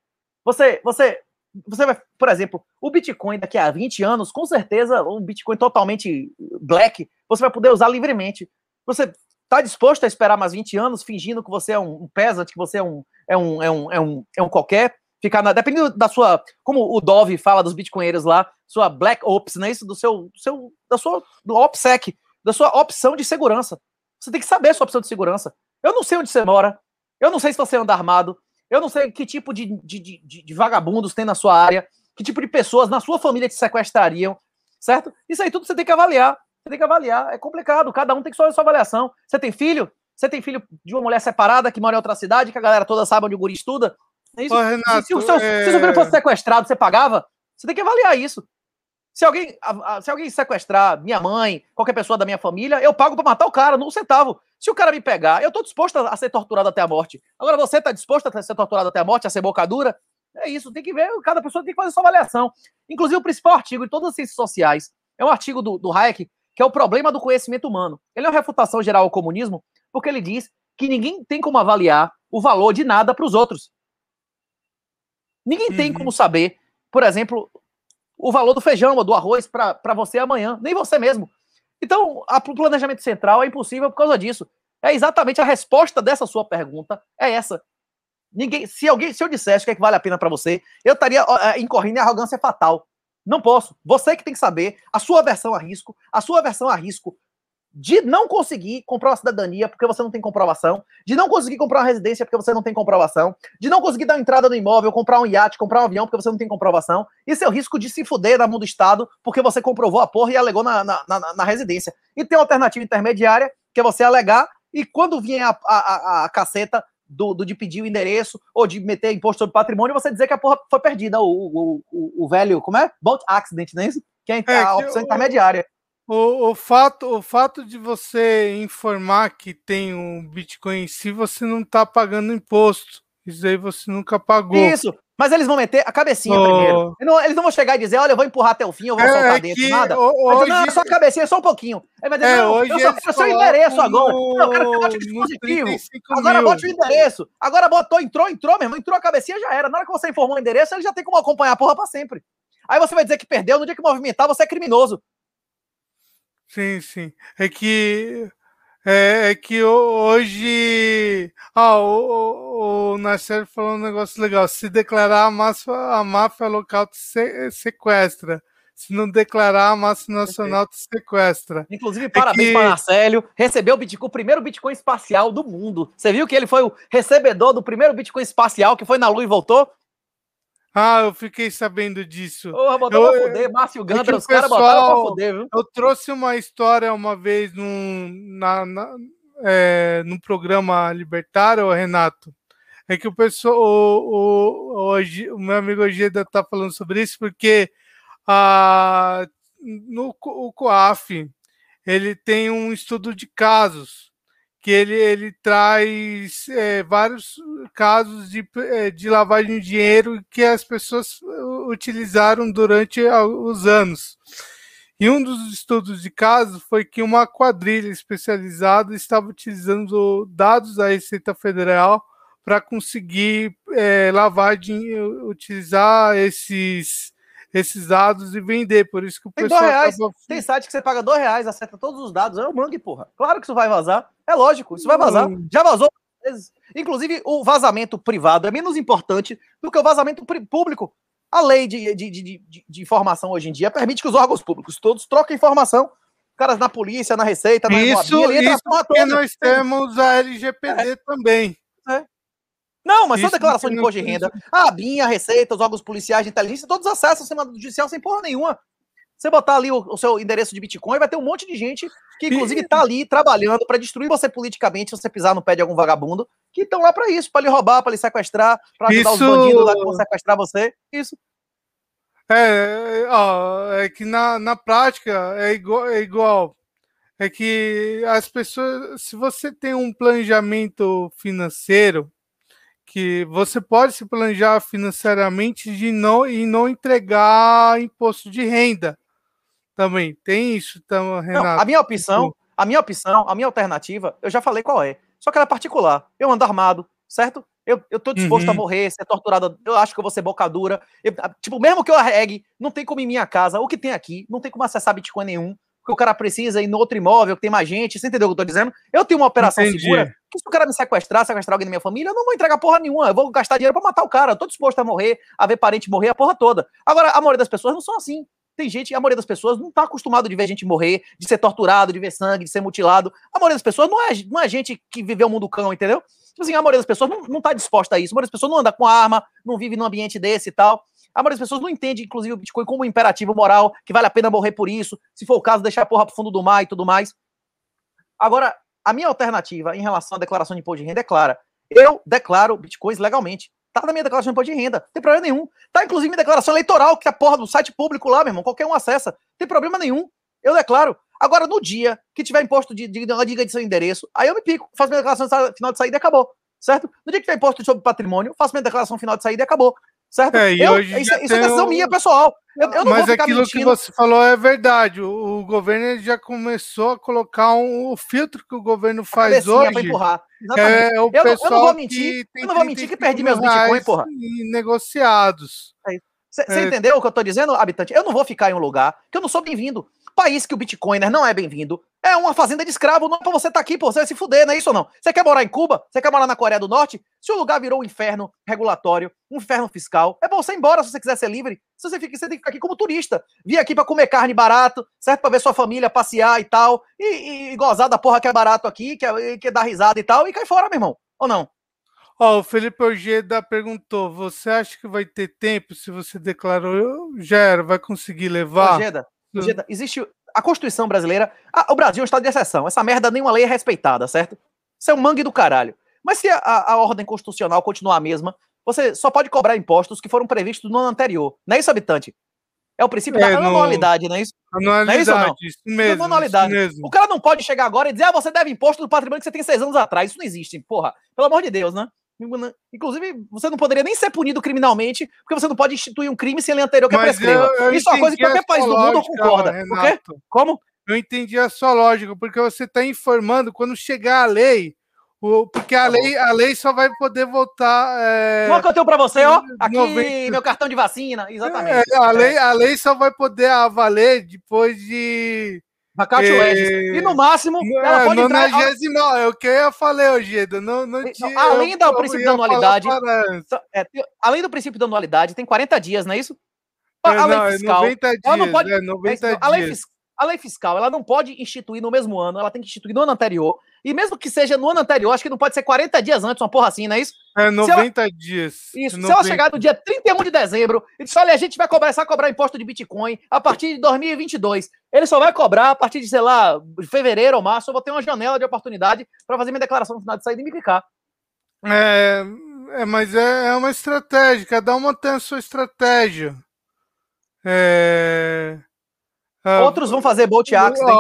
Você, você, você vai, por exemplo, o Bitcoin daqui a 20 anos, com certeza, um Bitcoin totalmente black, você vai poder usar livremente. Você tá disposto a esperar mais 20 anos, fingindo que você é um, peasant, que você é um, é um, é um, é um, é um qualquer, ficar na, dependendo da sua, como o Dove fala dos bitcoinheiros lá, sua black ops, né, isso do seu, seu da sua do OPSEC, da sua opção de segurança. Você tem que saber a sua opção de segurança. Eu não sei onde você mora. Eu não sei se você anda armado. Eu não sei que tipo de, de, de, de vagabundos tem na sua área. Que tipo de pessoas na sua família te sequestrariam. Certo? Isso aí tudo você tem que avaliar. Você tem que avaliar. É complicado. Cada um tem que fazer a sua avaliação. Você tem filho? Você tem filho de uma mulher separada que mora em outra cidade, que a galera toda sabe onde o guri estuda? É isso? Ô, Renato, se, se, o seu, é... se seu filho fosse sequestrado, você pagava? Você tem que avaliar isso. Se alguém, se alguém sequestrar minha mãe, qualquer pessoa da minha família, eu pago para matar o cara, não um centavo. Se o cara me pegar, eu tô disposto a ser torturado até a morte. Agora você tá disposto a ser torturado até a morte, a ser bocadura? É isso, tem que ver, cada pessoa tem que fazer sua avaliação. Inclusive, o principal artigo de todas as ciências sociais é um artigo do, do Hayek, que é o problema do conhecimento humano. Ele é uma refutação geral ao comunismo, porque ele diz que ninguém tem como avaliar o valor de nada para os outros. Ninguém uhum. tem como saber, por exemplo, o valor do feijão ou do arroz para você amanhã, nem você mesmo. Então, o planejamento central é impossível por causa disso. É exatamente a resposta dessa sua pergunta é essa. Ninguém, se alguém, se eu dissesse o que, é que vale a pena para você, eu estaria uh, incorrendo em arrogância fatal. Não posso. Você que tem que saber a sua versão a risco, a sua versão a risco de não conseguir comprar uma cidadania porque você não tem comprovação, de não conseguir comprar uma residência porque você não tem comprovação, de não conseguir dar entrada no imóvel, comprar um iate, comprar um avião porque você não tem comprovação. Isso é o risco de se fuder na mão do Estado porque você comprovou a porra e alegou na, na, na, na residência. E tem uma alternativa intermediária, que é você alegar, e quando vier a, a, a, a caceta do, do, de pedir o endereço ou de meter imposto sobre patrimônio, você dizer que a porra foi perdida. O, o, o, o velho, como é? Boat accident, não é isso? Que é, é a opção intermediária. O, o, fato, o fato de você informar que tem um Bitcoin em si, você não está pagando imposto. Isso aí você nunca pagou. Isso, mas eles vão meter a cabecinha oh. primeiro. Eles não, vão chegar e dizer, olha, eu vou empurrar até o fim, eu vou é, soltar é dentro, nada. Hoje... Não, é só a cabecinha, só um pouquinho. Ele vai dizer, é, não, eu só quero seu endereço no... agora. Não, eu quero que bote o dispositivo. Agora bote o endereço. Agora botou, entrou, entrou, meu irmão, entrou a cabecinha, já era. Na hora que você informou o endereço, ele já tem como acompanhar a porra pra sempre. Aí você vai dizer que perdeu, no dia que movimentar, você é criminoso. Sim, sim. É que é, é que hoje. Ah, o, o, o Nasser falou um negócio legal. Se declarar a máfia, a máfia local te sequestra. Se não declarar, a máfia nacional te sequestra. Inclusive, parabéns é que... para Marcelo. Recebeu o Bitcoin, o primeiro Bitcoin espacial do mundo. Você viu que ele foi o recebedor do primeiro Bitcoin espacial que foi na Lua e voltou? Ah, eu fiquei sabendo disso. Porra, botou eu, pra fuder, Márcio Gandra, é os caras botaram pra fuder, viu? Eu trouxe uma história uma vez num, na, na, é, num programa libertário, Renato. É que o pessoal, o, o, o, o meu amigo Ojeda tá falando sobre isso, porque a, no o COAF ele tem um estudo de casos que ele, ele traz é, vários casos de, é, de lavagem de dinheiro que as pessoas utilizaram durante os anos. E um dos estudos de casos foi que uma quadrilha especializada estava utilizando dados da Receita Federal para conseguir é, lavar dinheiro, utilizar esses esses dados e vender. Por isso que o tem pessoal. Reais. Acaba... Tem site que você paga dois reais, acerta todos os dados. É o mangue, porra. Claro que isso vai vazar. É lógico, isso vai vazar. Hum. Já vazou vezes. Inclusive, o vazamento privado é menos importante do que o vazamento público. A lei de, de, de, de, informação hoje em dia permite que os órgãos públicos todos troquem informação caras na polícia, na Receita, na Isso, Moabinha, isso porque nós temos a LGPD é. também. É. Não, mas só declaração de imposto de renda. A BIM, a Receita, os órgãos policiais de inteligência, todos acessam o sistema judicial sem porra nenhuma. Você botar ali o, o, seu endereço de Bitcoin, vai ter um monte de gente que, inclusive, tá ali trabalhando para destruir você politicamente se você pisar no pé de algum vagabundo, que estão lá para isso, para lhe roubar, para lhe sequestrar, para ajudar isso... os bandidos lá que vão sequestrar você. Isso. É, ó, é que na, na prática é igual, é igual. É que as pessoas, se você tem um planejamento financeiro, que você pode se planejar financeiramente de não, e não entregar imposto de renda. Também tem isso, então, Renato. Não, a minha opção, a minha opção, a minha alternativa, eu já falei qual é. Só que ela é particular. Eu ando armado, certo? Eu, eu tô disposto uhum. a morrer, ser torturado. Eu acho que eu vou ser bocadura. Eu, tipo, mesmo que eu arregue, não tem como em minha casa, o que tem aqui, não tem como acessar Bitcoin nenhum porque o cara precisa ir no outro imóvel que tem mais gente. Você entendeu o que eu tô dizendo? Eu tenho uma operação Entendi. segura. Que se o cara me sequestrar, sequestrar alguém da minha família, eu não vou entregar porra nenhuma. Eu vou gastar dinheiro para matar o cara. Eu tô disposto a morrer, a ver parente morrer, a porra toda. Agora, a maioria das pessoas não são assim. Tem gente, a maioria das pessoas não tá acostumado de ver gente morrer, de ser torturado, de ver sangue, de ser mutilado. A maioria das pessoas não é, não é gente que viveu o mundo cão, entendeu? Tipo assim, a maioria das pessoas não, não tá disposta a isso. A maioria das pessoas não anda com arma, não vive num ambiente desse e tal. A maioria das pessoas não entende, inclusive, o Bitcoin como um imperativo moral, que vale a pena morrer por isso, se for o caso, deixar a porra pro fundo do mar e tudo mais. Agora, a minha alternativa em relação à declaração de imposto de renda é clara. Eu declaro bitcoins legalmente. Tá na minha declaração de imposto de renda. Não tem problema nenhum. Tá inclusive minha declaração eleitoral, que é a porra do site público lá, meu irmão. Qualquer um acessa. Não tem problema nenhum. Eu declaro. Agora, no dia que tiver imposto de, de, de, de seu endereço, aí eu me pico, faço minha declaração de final de saída e acabou. Certo? No dia que tiver imposto sobre patrimônio, faço minha declaração final de saída e acabou. Certo? É, eu, isso, isso, é decisão minha, pessoal. Eu, eu Mas aquilo mentindo. que você falou é verdade. O, o governo já começou a colocar um, o filtro que o governo faz hoje. empurrar. É o eu, pessoal eu não vou mentir. eu não vou mentir que perdi meus bitcoins, porra. Negociados. Você é. é. entendeu o que eu tô dizendo, habitante? Eu não vou ficar em um lugar que eu não sou bem-vindo. País que o Bitcoiner não é bem-vindo é uma fazenda de escravo, não é pra você estar tá aqui, pô, você vai se fuder, não é isso ou não? Você quer morar em Cuba? Você quer morar na Coreia do Norte? Se o lugar virou um inferno regulatório, um inferno fiscal, é bom você ir embora se você quiser ser livre. Se você, fica, você tem que ficar aqui como turista. Vir aqui para comer carne barato, certo? Pra ver sua família passear e tal, e, e, e gozar da porra que é barato aqui, que é, que é dar risada e tal, e cai fora, meu irmão. Ou não? Ó, oh, o Felipe Ojeda perguntou: você acha que vai ter tempo se você declarou? Já era, vai conseguir levar? Ojeda, Existe a Constituição brasileira. A, o Brasil é um estado de exceção. Essa merda nenhuma lei é respeitada, certo? Isso é um mangue do caralho. Mas se a, a, a ordem constitucional continuar a mesma, você só pode cobrar impostos que foram previstos no ano anterior. Não é isso, habitante? É o princípio é, da no... anualidade, não é isso? Anualidade, não é isso, não? isso mesmo. Anualidade. Isso mesmo. O cara não pode chegar agora e dizer, ah, você deve imposto do patrimônio que você tem seis anos atrás. Isso não existe, porra. Pelo amor de Deus, né? Inclusive, você não poderia nem ser punido criminalmente, porque você não pode instituir um crime sem lei anterior que Mas prescreva. Eu, eu Isso é uma coisa que qualquer país do mundo concorda. Renato. Como? Eu entendi a sua lógica, porque você está informando quando chegar a lei, porque a, tá lei, a lei só vai poder votar. É, Uma que eu tenho para você, ó. Aqui, 90... meu cartão de vacina. Exatamente. É, a, lei, a lei só vai poder valer depois de Vacatio e... E no máximo, ela é, pode entrar... Nonagesimal, é o que eu falei, Ogida. Não, não tinha, além do princípio da anualidade... É, além do princípio da anualidade, tem 40 dias, não é isso? A é, lei não, fiscal... 90 dias, ela não pode, é, 90 é, a lei. A lei fiscal, ela não pode instituir no mesmo ano, ela tem que instituir no ano anterior. E mesmo que seja no ano anterior, acho que não pode ser 40 dias antes, uma porra assim, não é isso? É 90 ela, dias. Isso. 90. Se ela chegar no dia 31 de dezembro e disser, olha, a gente vai começar a cobrar imposto de Bitcoin a partir de 2022. Ele só vai cobrar a partir de, sei lá, fevereiro ou março. Eu vou ter uma janela de oportunidade para fazer minha declaração no final de saída e me clicar. É, é mas é, é uma estratégia. Cada uma tem a sua estratégia. É. Ah, outros vão fazer boat accident.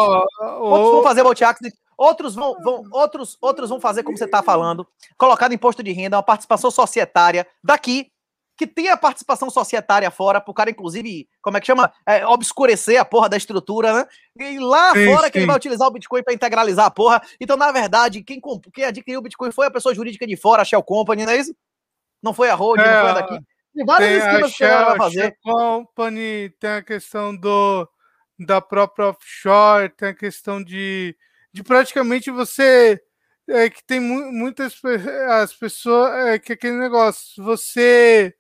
outros vão fazer boat accident. Outros vão, vão, outros, outros vão fazer como você está falando, colocar imposto de renda, uma participação societária daqui, que tem a participação societária fora, para o cara, inclusive, como é que chama? É, obscurecer a porra da estrutura, né? E lá sim, fora sim. que ele vai utilizar o Bitcoin para integralizar a porra. Então, na verdade, quem, quem adquiriu o Bitcoin foi a pessoa jurídica de fora, a Shell Company, não é isso? Não foi a Road, é, não foi a daqui. Tem vários esquemas que ela vai fazer. Shell Company tem a questão do da própria offshore, tem a questão de, de praticamente você é que tem mu muitas as pessoas é que aquele negócio você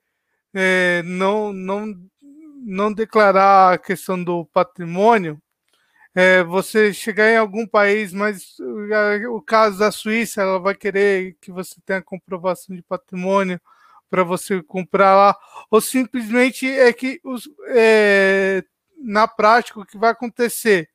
é, não não não declarar a questão do patrimônio é, você chegar em algum país mas o caso da Suíça ela vai querer que você tenha comprovação de patrimônio para você comprar lá ou simplesmente é que os, é, na prática, o que vai acontecer?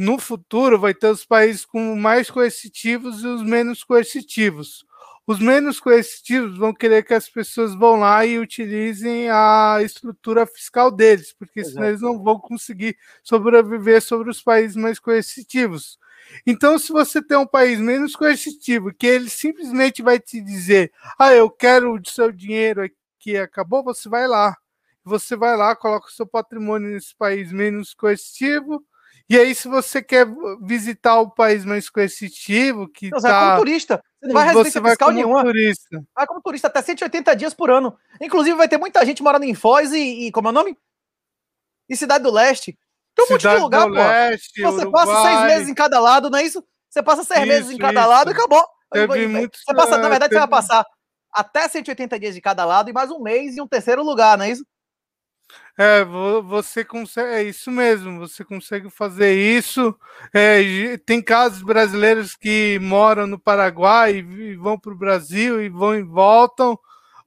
No futuro, vai ter os países com mais coercitivos e os menos coercitivos. Os menos coercitivos vão querer que as pessoas vão lá e utilizem a estrutura fiscal deles, porque Exato. senão eles não vão conseguir sobreviver sobre os países mais coercitivos. Então, se você tem um país menos coercitivo, que ele simplesmente vai te dizer: ah, eu quero o seu dinheiro aqui, acabou, você vai lá você vai lá, coloca o seu patrimônio nesse país menos coercitivo. E aí, se você quer visitar o país mais coercitivo, que não, tá... vai como turista. Você não vai residência vai fiscal nenhuma. Turista. Vai como turista até 180 dias por ano. Inclusive, vai ter muita gente morando em Foz e, e como é o nome? E Cidade do Leste. Tem um monte de lugar, pô. Leste, você Uruguai. passa seis meses em cada lado, não é isso? Você passa seis isso, meses em cada isso. lado e acabou. Teve você passa, na verdade, teve... você vai passar até 180 dias de cada lado e mais um mês em um terceiro lugar, não é isso? É, você consegue, é isso mesmo, você consegue fazer isso. É, tem casos brasileiros que moram no Paraguai e vão para o Brasil e vão e voltam.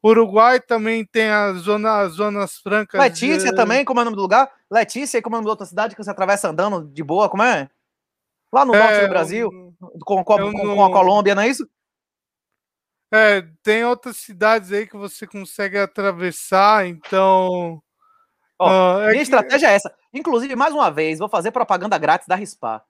Uruguai também tem a zona, as zonas francas. Letícia de... também, como é o nome do lugar? Letícia, como é o nome da outra cidade que você atravessa andando de boa, como é? Lá no é, norte do Brasil, com, com, com, com a Colômbia, não é isso? É, tem outras cidades aí que você consegue atravessar, então Ó, ah, é minha que... estratégia é essa. Inclusive, mais uma vez, vou fazer propaganda grátis da Rispar.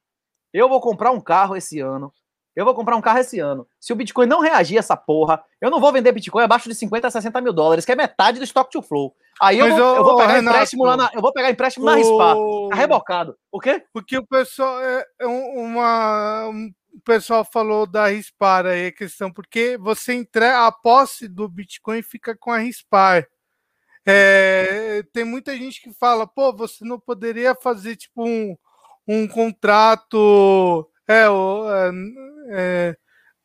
Eu vou comprar um carro esse ano. Eu vou comprar um carro esse ano. Se o Bitcoin não reagir a essa porra, eu não vou vender Bitcoin abaixo de 50 a 60 mil dólares, que é metade do stock to flow. Aí eu, vou, eu vou, pegar Renato, empréstimo lá na, eu vou pegar empréstimo o... na Rispar. Tá rebocado. O quê? Porque o pessoal é, é uma o pessoal falou da Rispar aí a questão, porque você entrega a posse do Bitcoin fica com a Rispar. É, tem muita gente que fala, pô, você não poderia fazer tipo um, um contrato. É, é, é,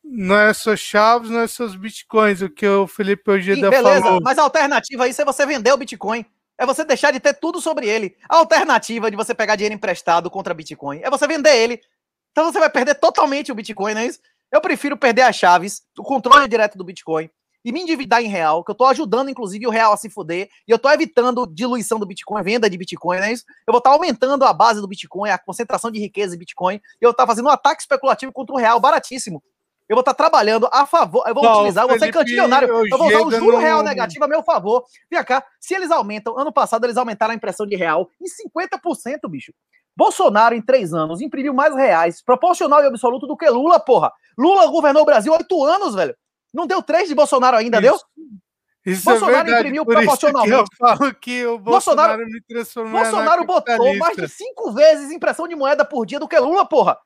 não é só chaves, não é só os bitcoins, o que o Felipe Ojeda beleza, falou. Mas a alternativa aí é você vender o Bitcoin. É você deixar de ter tudo sobre ele. A alternativa de você pegar dinheiro emprestado contra Bitcoin é você vender ele. Então você vai perder totalmente o Bitcoin, não é isso? Eu prefiro perder as chaves, o controle direto do Bitcoin e me endividar em real, que eu tô ajudando, inclusive, o real a se fuder, e eu tô evitando diluição do Bitcoin, venda de Bitcoin, não é isso? Eu vou estar tá aumentando a base do Bitcoin, a concentração de riqueza em Bitcoin, e eu tá fazendo um ataque especulativo contra o real baratíssimo. Eu vou estar tá trabalhando a favor, eu vou não, utilizar, eu vou ser cantilionário, eu vou usar o juro real negativo a meu favor. Vem cá, se eles aumentam, ano passado eles aumentaram a impressão de real em 50%, bicho. Bolsonaro, em três anos, imprimiu mais reais, proporcional e absoluto, do que Lula, porra. Lula governou o Brasil oito anos, velho. Não deu três de Bolsonaro ainda, isso. deu? Isso é Bolsonaro é verdade, imprimiu proporcionalmente. eu falo que o Bolsonaro, Bolsonaro Bolsonaro botou mais de cinco vezes impressão de moeda por dia do que Lula, porra.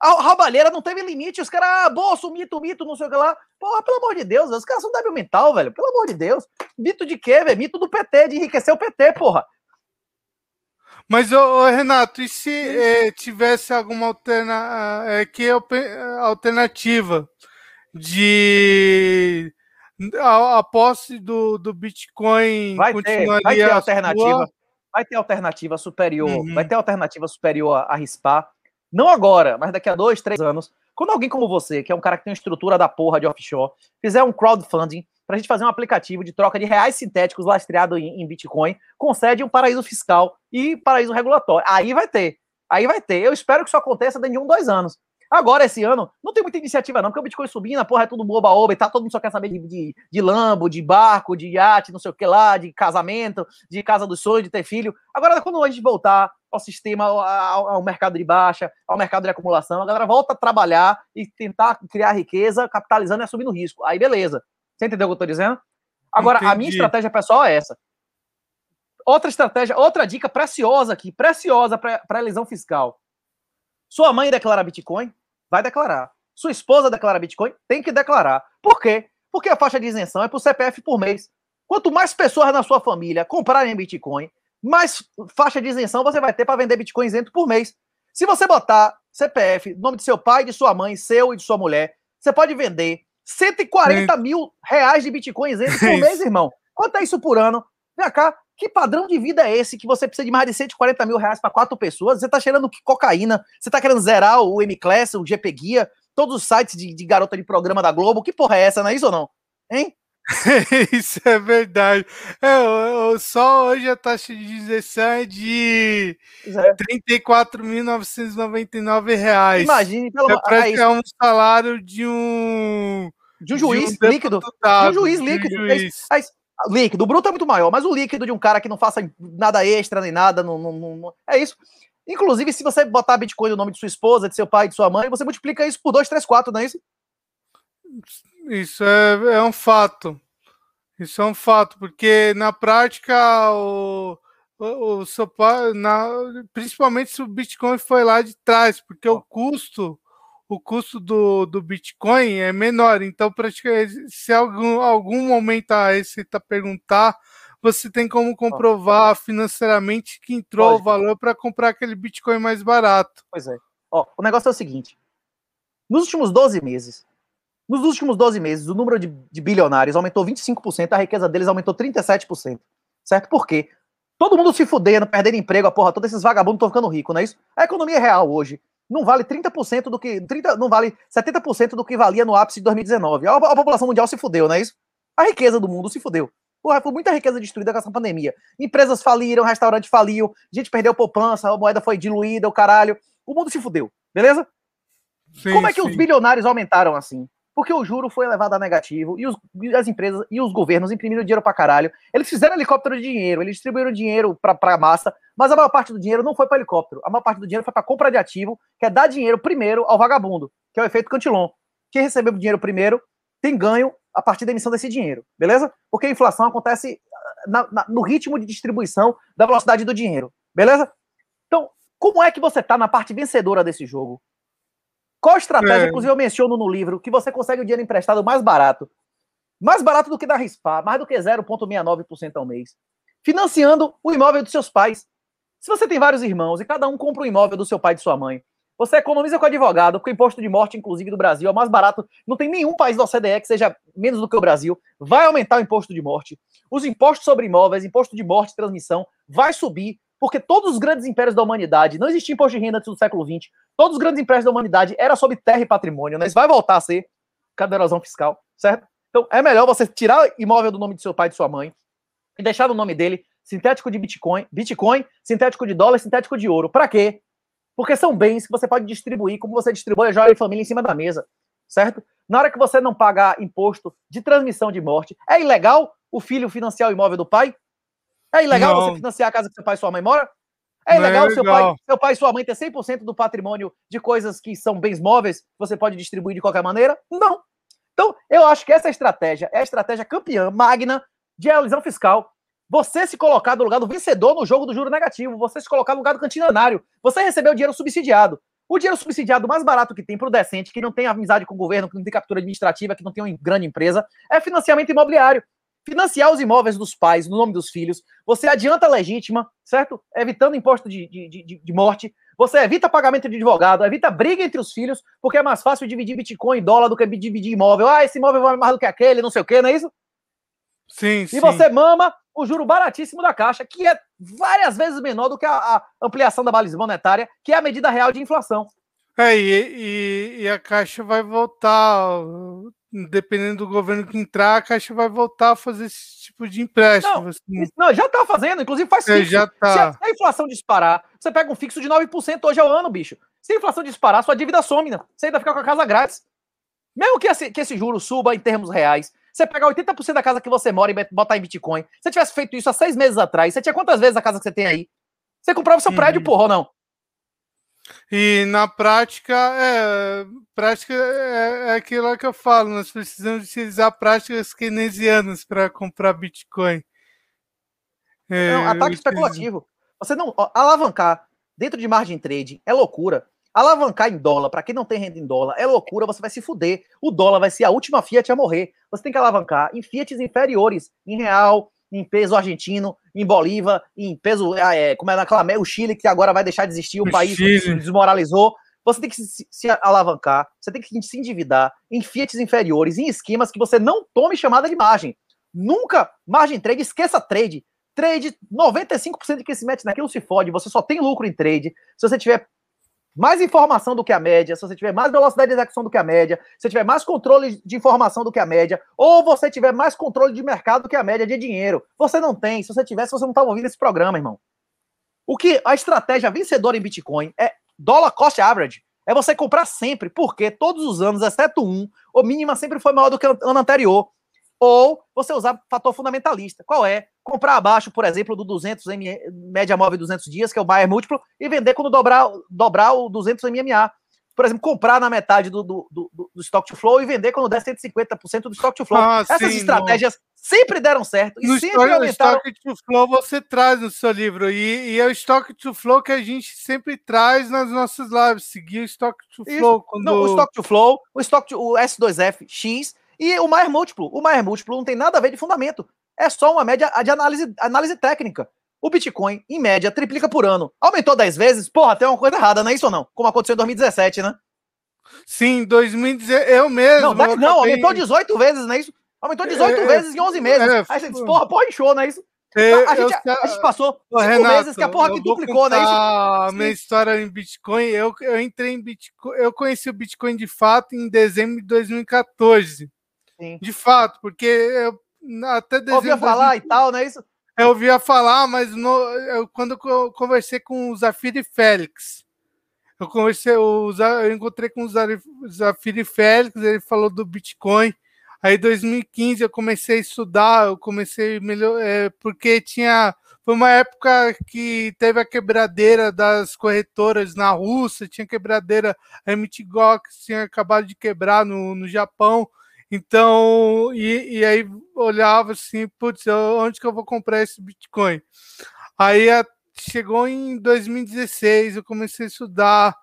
A roubalheira não teve limite. Os caras, ah, bolso, mito, mito, não sei o que lá. Porra, pelo amor de Deus, os caras são débil mental, velho. Pelo amor de Deus. Mito de quê, velho? Mito do PT, de enriquecer o PT, porra. Mas, ô, Renato, e se eh, tivesse alguma alterna, eh, que alternativa de a, a posse do, do Bitcoin vai ter, vai ter alternativa, sua... vai ter alternativa superior, uhum. vai ter alternativa superior a, a RISPA não agora, mas daqui a dois, três anos, quando alguém como você, que é um cara que tem uma estrutura da porra de offshore, fizer um crowdfunding para a gente fazer um aplicativo de troca de reais sintéticos lastreado em, em Bitcoin, concede um paraíso fiscal e paraíso regulatório. Aí vai ter. Aí vai ter. Eu espero que isso aconteça dentro de um, dois anos. Agora, esse ano, não tem muita iniciativa, não, porque o Bitcoin subindo, a porra é tudo boba-oba e tá, todo mundo só quer saber de, de, de lambo, de barco, de iate, não sei o que lá, de casamento, de casa dos sonhos, de ter filho. Agora, quando a gente voltar ao sistema, ao, ao, mercado de baixa, ao mercado de acumulação, a galera volta a trabalhar e tentar criar riqueza, capitalizando e assumindo risco. Aí, beleza. Você entendeu o que eu tô dizendo? Agora, Entendi. a minha estratégia pessoal é essa. Outra estratégia, outra dica preciosa aqui, preciosa para a elisão fiscal. Sua mãe declara Bitcoin? Vai declarar. Sua esposa declara Bitcoin, tem que declarar. Por quê? Porque a faixa de isenção é para o CPF por mês. Quanto mais pessoas na sua família comprarem Bitcoin, mais faixa de isenção você vai ter para vender Bitcoin isento por mês. Se você botar CPF, nome de seu pai, de sua mãe, seu e de sua mulher, você pode vender 140 mil reais de Bitcoin isento por mês, irmão. Quanto é isso por ano? Vem cá, que padrão de vida é esse que você precisa de mais de 140 mil reais para quatro pessoas? Você tá cheirando cocaína, você tá querendo zerar o M-Class, o GP Guia, todos os sites de, de, garota de programa da Globo. Que porra é essa, não é isso ou não? Hein? isso é verdade. É, só hoje a taxa de isenção é de é. 34.999 reais. Imagine, pelo é, é, é um salário de um de um juiz de um líquido, de um juiz líquido. De um juiz. É, líquido. O bruto é muito maior, mas o líquido de um cara que não faça nada extra nem nada, não, não, não, é isso. Inclusive, se você botar Bitcoin no nome de sua esposa, de seu pai, de sua mãe, você multiplica isso por 2, 3, 4, não é isso? Isso é, é um fato. Isso é um fato, porque na prática o, o, o seu pai, na, principalmente se o Bitcoin foi lá de trás, porque o custo o custo do, do Bitcoin é menor. Então, praticamente, se algum, algum momento a Receita perguntar, você tem como comprovar financeiramente que entrou Lógico. o valor para comprar aquele Bitcoin mais barato. Pois é. Ó, o negócio é o seguinte: nos últimos 12 meses, nos últimos 12 meses, o número de, de bilionários aumentou 25%, a riqueza deles aumentou 37%. Certo? Por quê? Todo mundo se fudendo, perdendo emprego, a porra, todos esses vagabundos estão ficando ricos, não é isso? A economia é real hoje não vale 30% do que. 30, não vale 70% do que valia no ápice de 2019. A, a, população mundial se fudeu, não é isso? A riqueza do mundo se fudeu. Porra, foi muita riqueza destruída com essa pandemia. Empresas faliram, restaurantes faliu, gente perdeu poupança, a moeda foi diluída, o caralho. O mundo se fudeu, beleza? Sim, Como é que sim. os bilionários aumentaram assim? Porque o juro foi elevado a negativo e, os, e as empresas e os governos imprimiram dinheiro pra caralho. Eles fizeram helicóptero de dinheiro, eles distribuíram dinheiro pra, pra massa, mas a maior parte do dinheiro não foi para helicóptero. A maior parte do dinheiro foi para compra de ativo, que é dar dinheiro primeiro ao vagabundo, que é o efeito Cantillon. Quem recebeu o dinheiro primeiro tem ganho a partir da emissão desse dinheiro, beleza? Porque a inflação acontece ah, na, na, no ritmo de distribuição da velocidade do dinheiro, beleza? Então, como é que você tá na parte vencedora desse jogo? Qual estratégia, é. inclusive eu menciono no livro, que você consegue o dinheiro emprestado mais barato? Mais barato do que da RISPA, mais do que 0,69% ao mês. Financiando o imóvel dos seus pais. Se você tem vários irmãos e cada um compra um imóvel do seu pai e de sua mãe, você economiza com advogado, porque o imposto de morte, inclusive do Brasil, é mais barato. Não tem nenhum país da OCDE que seja menos do que o Brasil. Vai aumentar o imposto de morte. Os impostos sobre imóveis, imposto de morte e transmissão, vai subir, porque todos os grandes impérios da humanidade, não existia imposto de renda antes do século XX, todos os grandes impérios da humanidade era sobre terra e patrimônio, né? Isso vai voltar a ser cada fiscal, certo? Então é melhor você tirar imóvel do nome do seu pai e de sua mãe e deixar no nome dele sintético de Bitcoin, Bitcoin, sintético de dólar, sintético de ouro. Para quê? Porque são bens que você pode distribuir, como você distribui a joia e família em cima da mesa, certo? Na hora que você não pagar imposto de transmissão de morte, é ilegal o filho financiar o imóvel do pai? É ilegal não. você financiar a casa que seu pai e sua mãe moram? É ilegal, é seu, pai, seu pai e sua mãe ter 100% do patrimônio de coisas que são bens móveis você pode distribuir de qualquer maneira? Não. Então, eu acho que essa estratégia é a estratégia campeã, magna, de elisão fiscal você se colocar no lugar do vencedor no jogo do juro negativo, você se colocar no lugar do cantinário, você recebeu o dinheiro subsidiado. O dinheiro subsidiado mais barato que tem para o decente, que não tem amizade com o governo, que não tem captura administrativa, que não tem uma grande empresa, é financiamento imobiliário. Financiar os imóveis dos pais no nome dos filhos, você adianta a legítima, certo? Evitando imposto de, de, de, de morte, você evita pagamento de advogado, evita briga entre os filhos, porque é mais fácil dividir Bitcoin em dólar do que dividir imóvel. Ah, esse imóvel vale mais do que aquele, não sei o quê, não é isso? Sim, e sim. você mama o juro baratíssimo da Caixa, que é várias vezes menor do que a, a ampliação da baliza monetária, que é a medida real de inflação. É, e, e, e, a Caixa vai voltar, dependendo do governo que entrar, a Caixa vai voltar a fazer esse tipo de empréstimo. Não, assim. não já está fazendo, inclusive faz é, Já tá. se, a, inflação disparar, você pega um fixo de 9% hoje ao ano, bicho. Se a inflação disparar, sua dívida some, né? Você ainda fica com a casa grátis. Mesmo que esse, que esse juro suba em termos reais, você pegar 80% da casa que você mora e botar em Bitcoin. Se você tivesse feito isso há seis meses atrás, você tinha quantas vezes a casa que você tem aí? Você comprava seu uhum. prédio, porra, ou não? E na prática, é, prática é, é aquilo que eu falo, nós precisamos utilizar práticas keynesianas para comprar Bitcoin. É, não, ataque especulativo. Você não. Ó, alavancar dentro de margem trade é loucura. Alavancar em dólar, para quem não tem renda em dólar, é loucura, você vai se fuder. O dólar vai ser a última Fiat a morrer. Você tem que alavancar em Fiats inferiores, em real, em peso argentino, em Bolívar, em peso, ah, é, como é naquela, o Chile, que agora vai deixar de existir, o, o país Chile. se desmoralizou. Você tem que se, se, alavancar, você tem que se endividar em Fiats inferiores, em esquemas que você não tome chamada de margem. Nunca margem trade, esqueça trade. Trade, 95% de quem se mete naquilo se fode, você só tem lucro em trade. Se você tiver mais informação do que a média, se você tiver mais velocidade de execução do que a média, se você tiver mais controle de informação do que a média, ou você tiver mais controle de mercado do que a média de dinheiro. Você não tem. Se você tivesse, você não estava ouvindo esse programa, irmão. O que a estratégia vencedora em Bitcoin é dollar cost average. É você comprar sempre, porque todos os anos, exceto um, o mínima sempre foi maior do que o ano anterior. Ou você usar fator fundamentalista. Qual é? comprar abaixo, por exemplo, do 200 M, média móvel 200 dias, que é o buyer múltiplo, e vender quando dobrar, dobrar o 200 MMA. Por exemplo, comprar na metade do, do, do, do stock to flow e vender quando der 150% do stock to flow. Ah, Essas sim, estratégias sempre deram certo e no sempre story, aumentaram. O stock to flow você traz no seu livro e, e, é o stock to flow que a gente sempre traz nas nossas lives. Seguir o stock to flow. Quando... Não, o stock to flow, o stock to, o S2F X e o Maier múltiplo. O Maier múltiplo não tem nada a ver de fundamento é só uma média de análise, análise técnica. O Bitcoin, em média, triplica por ano. Aumentou 10 vezes? Porra, tem uma coisa errada, não é isso ou não? Como aconteceu em 2017, né? Sim, 2017, eu mesmo. Não, não aumentou 18 vezes, não é isso? Aumentou 18 é, vezes em 11 meses. É, Aí você diz, porra, porra, inchou, não é isso? É, a, gente, eu, a, gente, passou 5 meses que a porra que duplicou, né? Isso? A minha história em Bitcoin, eu, eu entrei em Bitcoin, eu conheci o Bitcoin de fato em dezembro de 2014. Sim. De fato, porque eu até. Ouvia falar e tal, não é isso? Eu ouvia falar, mas no, eu, quando eu conversei com o Zafiri Félix, eu conversei, eu, eu encontrei com o Zafiri Félix, ele falou do Bitcoin. Aí, em 2015, eu comecei a estudar, eu comecei melhor, é, porque tinha. Foi uma época que teve a quebradeira das corretoras na Rússia, tinha quebradeira, a MTGOX tinha acabado de quebrar no, no Japão. Então, e, e aí olhava assim, putz, onde que eu vou comprar esse Bitcoin? Aí a, chegou em 2016, eu comecei a estudar,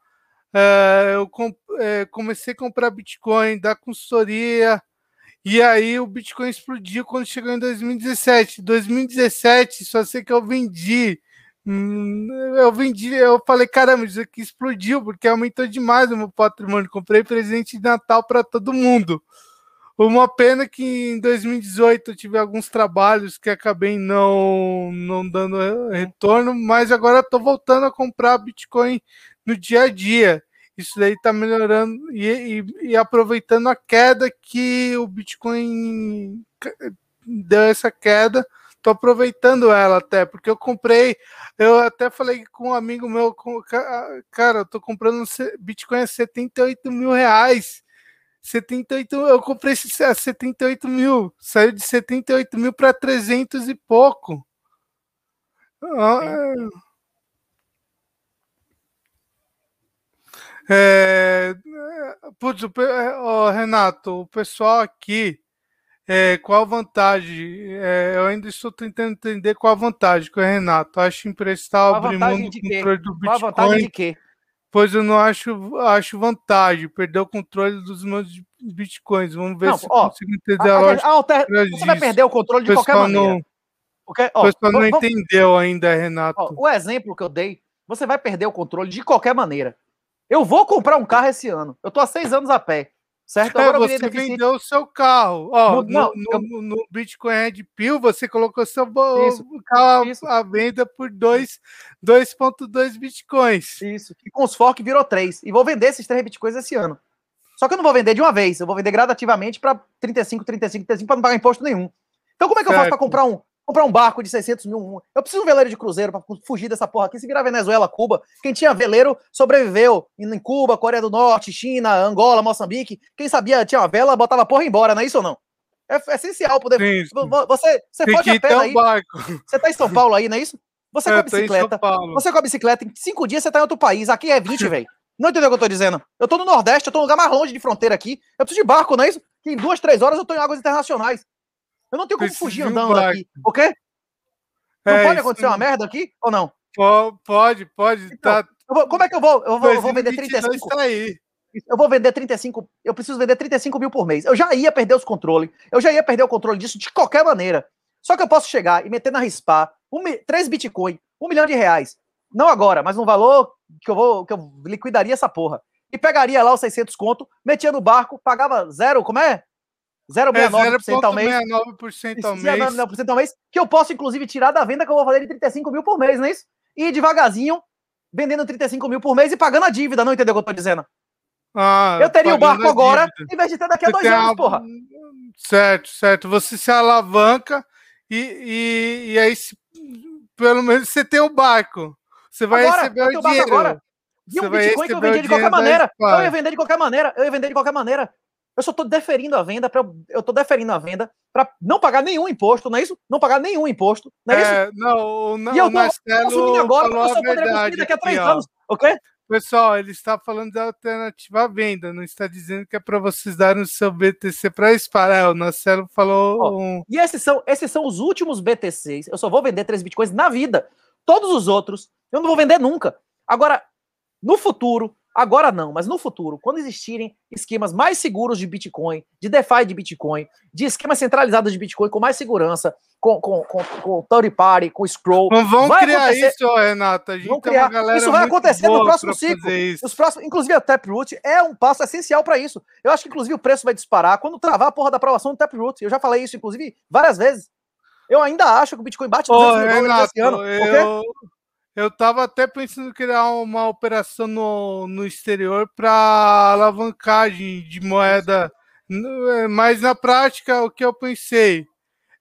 é, eu com, é, comecei a comprar Bitcoin da consultoria, e aí o Bitcoin explodiu quando chegou em 2017. 2017, só sei que eu vendi Hum, eu vendi, eu falei, caramba, isso aqui explodiu, porque aumentou demais o meu patrimônio. Comprei presente de Natal para todo mundo. Uma pena que em 2018 eu tive alguns trabalhos que acabei não, não dando retorno, mas agora estou voltando a comprar Bitcoin no dia a dia. Isso daí está melhorando e, e, e, aproveitando a queda que o Bitcoin deu essa queda, estou aproveitando ela até, porque eu comprei, eu até falei com um amigo meu, cara, eu tô comprando Bitcoin a 78 mil reais 78, eu comprei esse a 78 mil, saiu de 78 mil para 300 e pouco. Ah, é, putz, o, oh, Renato, o pessoal aqui, é, qual a vantagem? É, eu ainda estou tentando entender qual a vantagem com o Renato. Acho emprestar abrir mão do controle do Bitcoin. Qual a vantagem de quê? Pois eu não acho, acho vantagem perder o controle dos meus bitcoins. Vamos ver não, se ó, consigo entender a, a lógica. Alter... Você vai perder o controle de qualquer maneira. Não, Porque, ó, o pessoal não vamos, entendeu ainda, Renato. Ó, o exemplo que eu dei, você vai perder o controle de qualquer maneira. Eu vou comprar um carro esse ano. Eu tô há seis anos a pé. Certo? É, Agora você deficiente... vendeu o seu carro. Ó, no, no, eu... no, Bitcoin Red Pill, você colocou seu isso, carro isso. à venda por 2,2 Bitcoins. Isso. E com os fork virou 3. E vou vender esses 3 Bitcoins esse ano. Só que eu não vou vender de uma vez. Eu vou vender gradativamente para 35, 35, 35 para não pagar imposto nenhum. Então como é que certo. eu faço para comprar um, comprar um barco de 600 mil. Eu preciso de um veleiro de cruzeiro para fugir dessa porra aqui. Se virar Venezuela, Cuba. Quem tinha veleiro sobreviveu em Cuba, Coreia do Norte, China, Angola, Moçambique. Quem sabia tinha uma vela, botava a porra embora, não é isso ou não? É, é essencial poder. Sim, Você, você pode a pé aí. Você tá em São Paulo aí, não é isso? Você é, com a bicicleta. Você com a bicicleta, em cinco dias você tá em outro país. Aqui é 20, velho. Não entendeu o que eu tô dizendo? Eu tô no Nordeste, eu tô no lugar mais longe de fronteira aqui. Eu preciso de barco, não é isso? Que em duas, três horas eu tô em águas internacionais. Eu não tenho como fugir andando aqui, ok? Não é, pode acontecer uma merda aqui ou não? Pode, pode. Então, tá... vou, como é que eu vou? Eu vou, eu vou vender 35. Tá aí. Eu vou vender 35. Eu preciso vender 35 mil por mês. Eu já ia perder os controles. Eu já ia perder o controle disso de qualquer maneira. Só que eu posso chegar e meter na RISPA um, 3 Bitcoin, um milhão de reais. Não agora, mas um valor que eu vou que eu liquidaria essa porra. E pegaria lá os 600 conto, metia no barco, pagava zero, como é? 0,69% é, ao mês. 0,69% ao mês. 0,69% ao mês, que eu posso, inclusive, tirar da venda que eu vou fazer de 35 mil por mês, não é isso? E devagarzinho, vendendo 35 mil por mês e pagando a dívida, não entendeu o que eu tô dizendo? Ah, eu teria o barco agora, em vez de ter daqui a dois anos, a... porra. Certo, certo. Você se alavanca e, e, e aí, se, pelo menos, você tem o barco. Você vai agora, receber o dinheiro. Agora. E um Bitcoin que eu vendi de qualquer maneira. Eu ia vender de qualquer maneira. Eu ia vender de qualquer maneira. Eu só estou deferindo a venda para eu estou deferindo a venda para não pagar nenhum imposto, não é isso? Não pagar nenhum imposto, não é, é isso? Não, não, e eu estou assumindo agora eu só poderia conseguir daqui a três anos, ok? Pessoal, ele está falando da alternativa à venda, não está dizendo que é para vocês darem o seu BTC para disparar. O Marcelo falou. um... E esses são, esses são os últimos BTCs. Eu só vou vender três bitcoins na vida. Todos os outros, eu não vou vender nunca. Agora, no futuro, Agora não, mas no futuro, quando existirem esquemas mais seguros de Bitcoin, de DeFi de Bitcoin, de esquemas centralizados de Bitcoin com mais segurança, com, com, com, com Third Party, com Scroll. Não vão criar acontecer... isso, Renata. vão criar. isso vai acontecer no próximo ciclo. Os próximos, inclusive, a Taproot é um passo essencial para isso. Eu acho que, inclusive, o preço vai disparar quando travar a porra da aprovação do Taproot. Eu já falei isso, inclusive, várias vezes. Eu ainda acho que o Bitcoin bate 200 mil dólares esse ano. Eu... Eu tava até pensando em criar uma operação no, no exterior para alavancagem de moeda, é, mas na prática o que eu pensei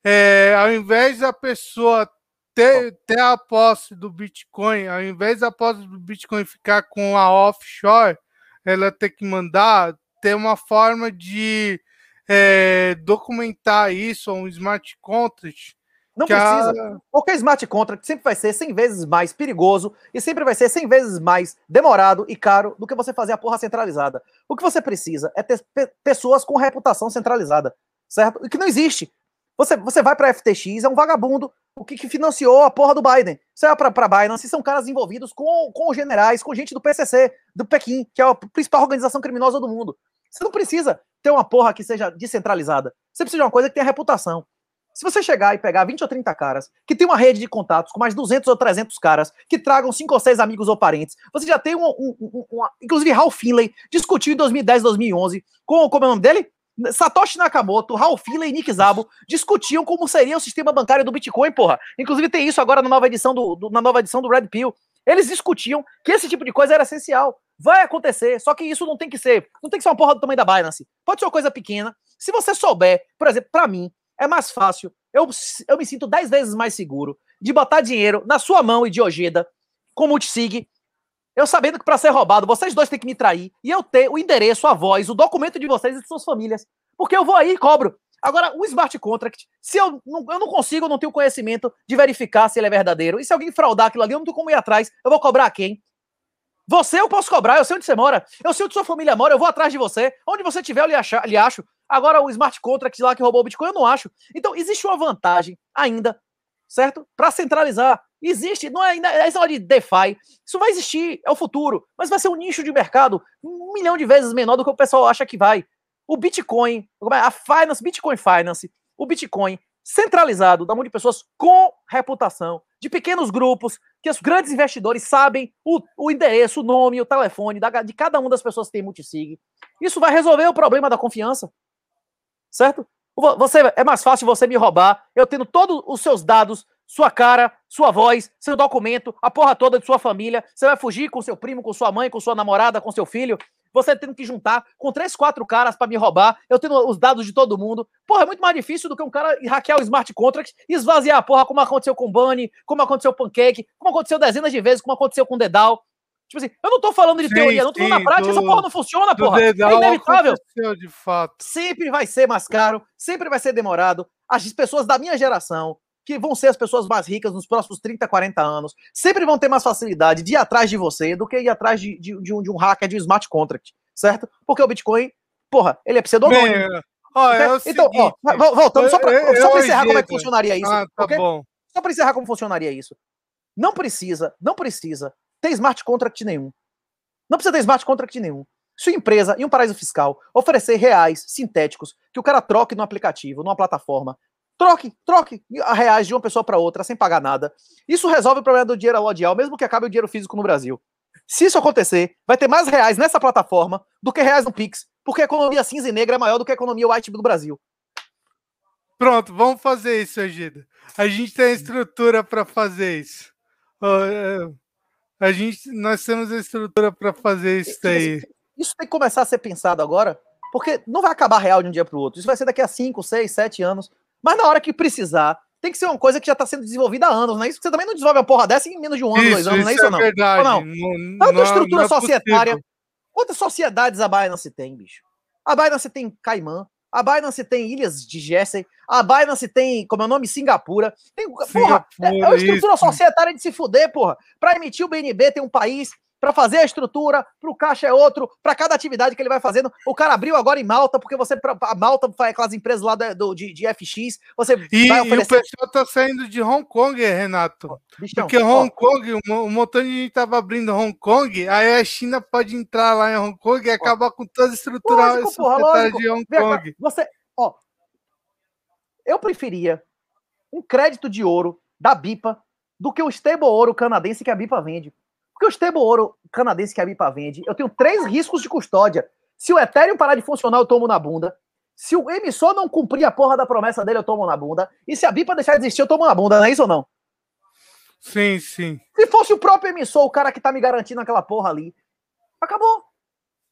é, ao invés da pessoa ter, ter a posse do Bitcoin, ao invés da posse do Bitcoin ficar com a offshore, ela ter que mandar, ter uma forma de é, documentar isso, um smart contract, não precisa. A... Qualquer smart contract sempre vai ser 100 vezes mais perigoso e sempre vai ser 100 vezes mais demorado e caro do que você fazer a porra centralizada. O que você precisa é ter pe pessoas com reputação centralizada, certo? E que não existe. Você, você vai para FTX, é um vagabundo, o que, que, financiou a porra do Biden. Você vai para pra Binance, são caras envolvidos com, com generais, com gente do PCC, do Pequim, que é a principal organização criminosa do mundo. Você não precisa ter uma porra que seja descentralizada. Você precisa de uma coisa que tenha reputação Se você chegar e pegar 20 ou 30 caras que tem uma rede de contatos com mais 200 ou 300 caras que tragam 5 ou 6 amigos ou parentes, você já tem um, um, um, um inclusive Ralph Finlay discutiu em 2010, 2011 com como é o nome dele? Satoshi Nakamoto, Ralph Finlay e Nick Zabo discutiam como seria o sistema bancário do Bitcoin, porra. Inclusive tem isso agora na nova edição do, do na nova edição do Red Pill. Eles discutiam que esse tipo de coisa era essencial. Vai acontecer, só que isso não tem que ser, não tem que ser uma porra do tamanho da Binance. Pode ser uma coisa pequena. Se você souber, por exemplo, para mim, é mais fácil, eu, eu me sinto 10 vezes mais seguro de botar dinheiro na sua mão e de Ojeda com multisig, eu sabendo que para ser roubado, vocês dois têm que me trair e eu ter o endereço, a voz, o documento de vocês e de suas famílias. Porque eu vou aí e cobro. Agora, o smart contract, se eu não, eu não consigo, eu não tenho conhecimento de verificar se ele é verdadeiro, e se alguém fraudar aquilo ali, eu não tenho como ir atrás, eu vou cobrar a quem? Você eu posso cobrar, eu sei onde você mora, eu sei onde sua família mora, eu vou atrás de você. Onde você estiver, eu lhe acho. Agora, o smart contract lá que roubou o Bitcoin, eu não acho. Então, existe uma vantagem ainda, certo? Para centralizar. Existe, não é ainda é essa de DeFi. Isso vai existir, é o futuro, mas vai ser um nicho de mercado um milhão de vezes menor do que o pessoal acha que vai. O Bitcoin, é? a Finance, Bitcoin Finance, o Bitcoin centralizado da mão de pessoas com reputação, de pequenos grupos, que os grandes investidores sabem o, o endereço, o nome, o telefone da, de cada uma das pessoas que tem multisig. Isso vai resolver o problema da confiança. Certo? Você, é mais fácil você me roubar, eu tendo todos os seus dados, sua cara, sua voz, seu documento, a porra toda de sua família. Você vai fugir com seu primo, com sua mãe, com sua namorada, com seu filho. Você tendo que juntar com três, quatro caras para me roubar, eu tendo os dados de todo mundo. Porra, é muito mais difícil do que um cara hackear o smart contract e esvaziar a porra, como aconteceu com o Bunny, como aconteceu com o Pancake, como aconteceu dezenas de vezes, como aconteceu com o Dedal. Tipo assim, eu não tô falando de sim, teoria, não tô falando na prática, do, essa porra não funciona, porra. É inevitável. De fato. Sempre vai ser mais caro, sempre vai ser demorado. As pessoas da minha geração, que vão ser as pessoas mais ricas nos próximos 30, 40 anos, sempre vão ter mais facilidade de ir atrás de você do que ir atrás de, de, de, um, de um hacker de um smart contract, certo? Porque o Bitcoin, porra, ele é pseudonônimo. Ó, é então, seguinte, ó, voltando, só pra, só pra encerrar como é que funcionaria isso. Ah, tá okay? bom. Só pra encerrar como funcionaria isso. Não precisa, não precisa ter smart contract nenhum. Não precisa ter smart contract nenhum. Sua empresa, em um paraíso fiscal, oferecer reais sintéticos que o cara troque no aplicativo, numa plataforma, troque, troque a reais de uma pessoa para outra sem pagar nada. Isso resolve o problema do dinheiro alodial, mesmo que acabe o dinheiro físico no Brasil. Se isso acontecer, vai ter mais reais nessa plataforma do que reais no Pix, porque a economia cinza e negra é maior do que a economia white do Brasil. Pronto, vamos fazer isso, Agida. A gente tem a estrutura para fazer isso. Uh, a gente, nós temos a estrutura para fazer isso aí. Isso tem que começar a ser pensado agora, porque não vai acabar real de um dia para o outro. Isso vai ser daqui a 5, 6, 7 anos. Mas na hora que precisar, tem que ser uma coisa que já está sendo desenvolvida há anos, não é isso? Você também não desenvolve uma porra dessa em menos de um ano, isso, dois anos, não é isso ou não? Verdade. Ou não? não, estrutura não é societária. Possível. Quantas sociedades a Binance tem, bicho? A Binance tem Caimã, a Binance tem Ilhas de Jersey, a Binance tem, como é o nome, Singapura. Tem, Singapura, porra, é, é uma estrutura isso. societária de se fuder, porra. Para emitir o BNB tem um país, para fazer a estrutura, para o caixa é outro, para cada atividade que ele vai fazendo. O cara abriu agora em Malta, porque você, a Malta, aquelas empresas lá do, de, de FX, você e, vai oferecer... E o pessoal tá saindo de Hong Kong, Renato. Bichão, porque Hong ó, Kong, um, um montão de gente tava abrindo Hong Kong, aí a China pode entrar lá em Hong Kong e acabar ó, com toda a estrutura lógico, porra, de Hong Kong. Você, ó, eu preferia um crédito de ouro da BIPA do que o stable ouro canadense que a BIPA vende. Porque o stable ouro canadense que a BIPA vende, eu tenho três riscos de custódia. Se o Ethereum parar de funcionar, eu tomo na bunda. Se o emissor não cumprir a porra da promessa dele, eu tomo na bunda. E se a BIPA deixar de existir, eu tomo na bunda, não é isso ou não? Sim, sim. Se fosse o próprio emissor, o cara que tá me garantindo aquela porra ali, acabou.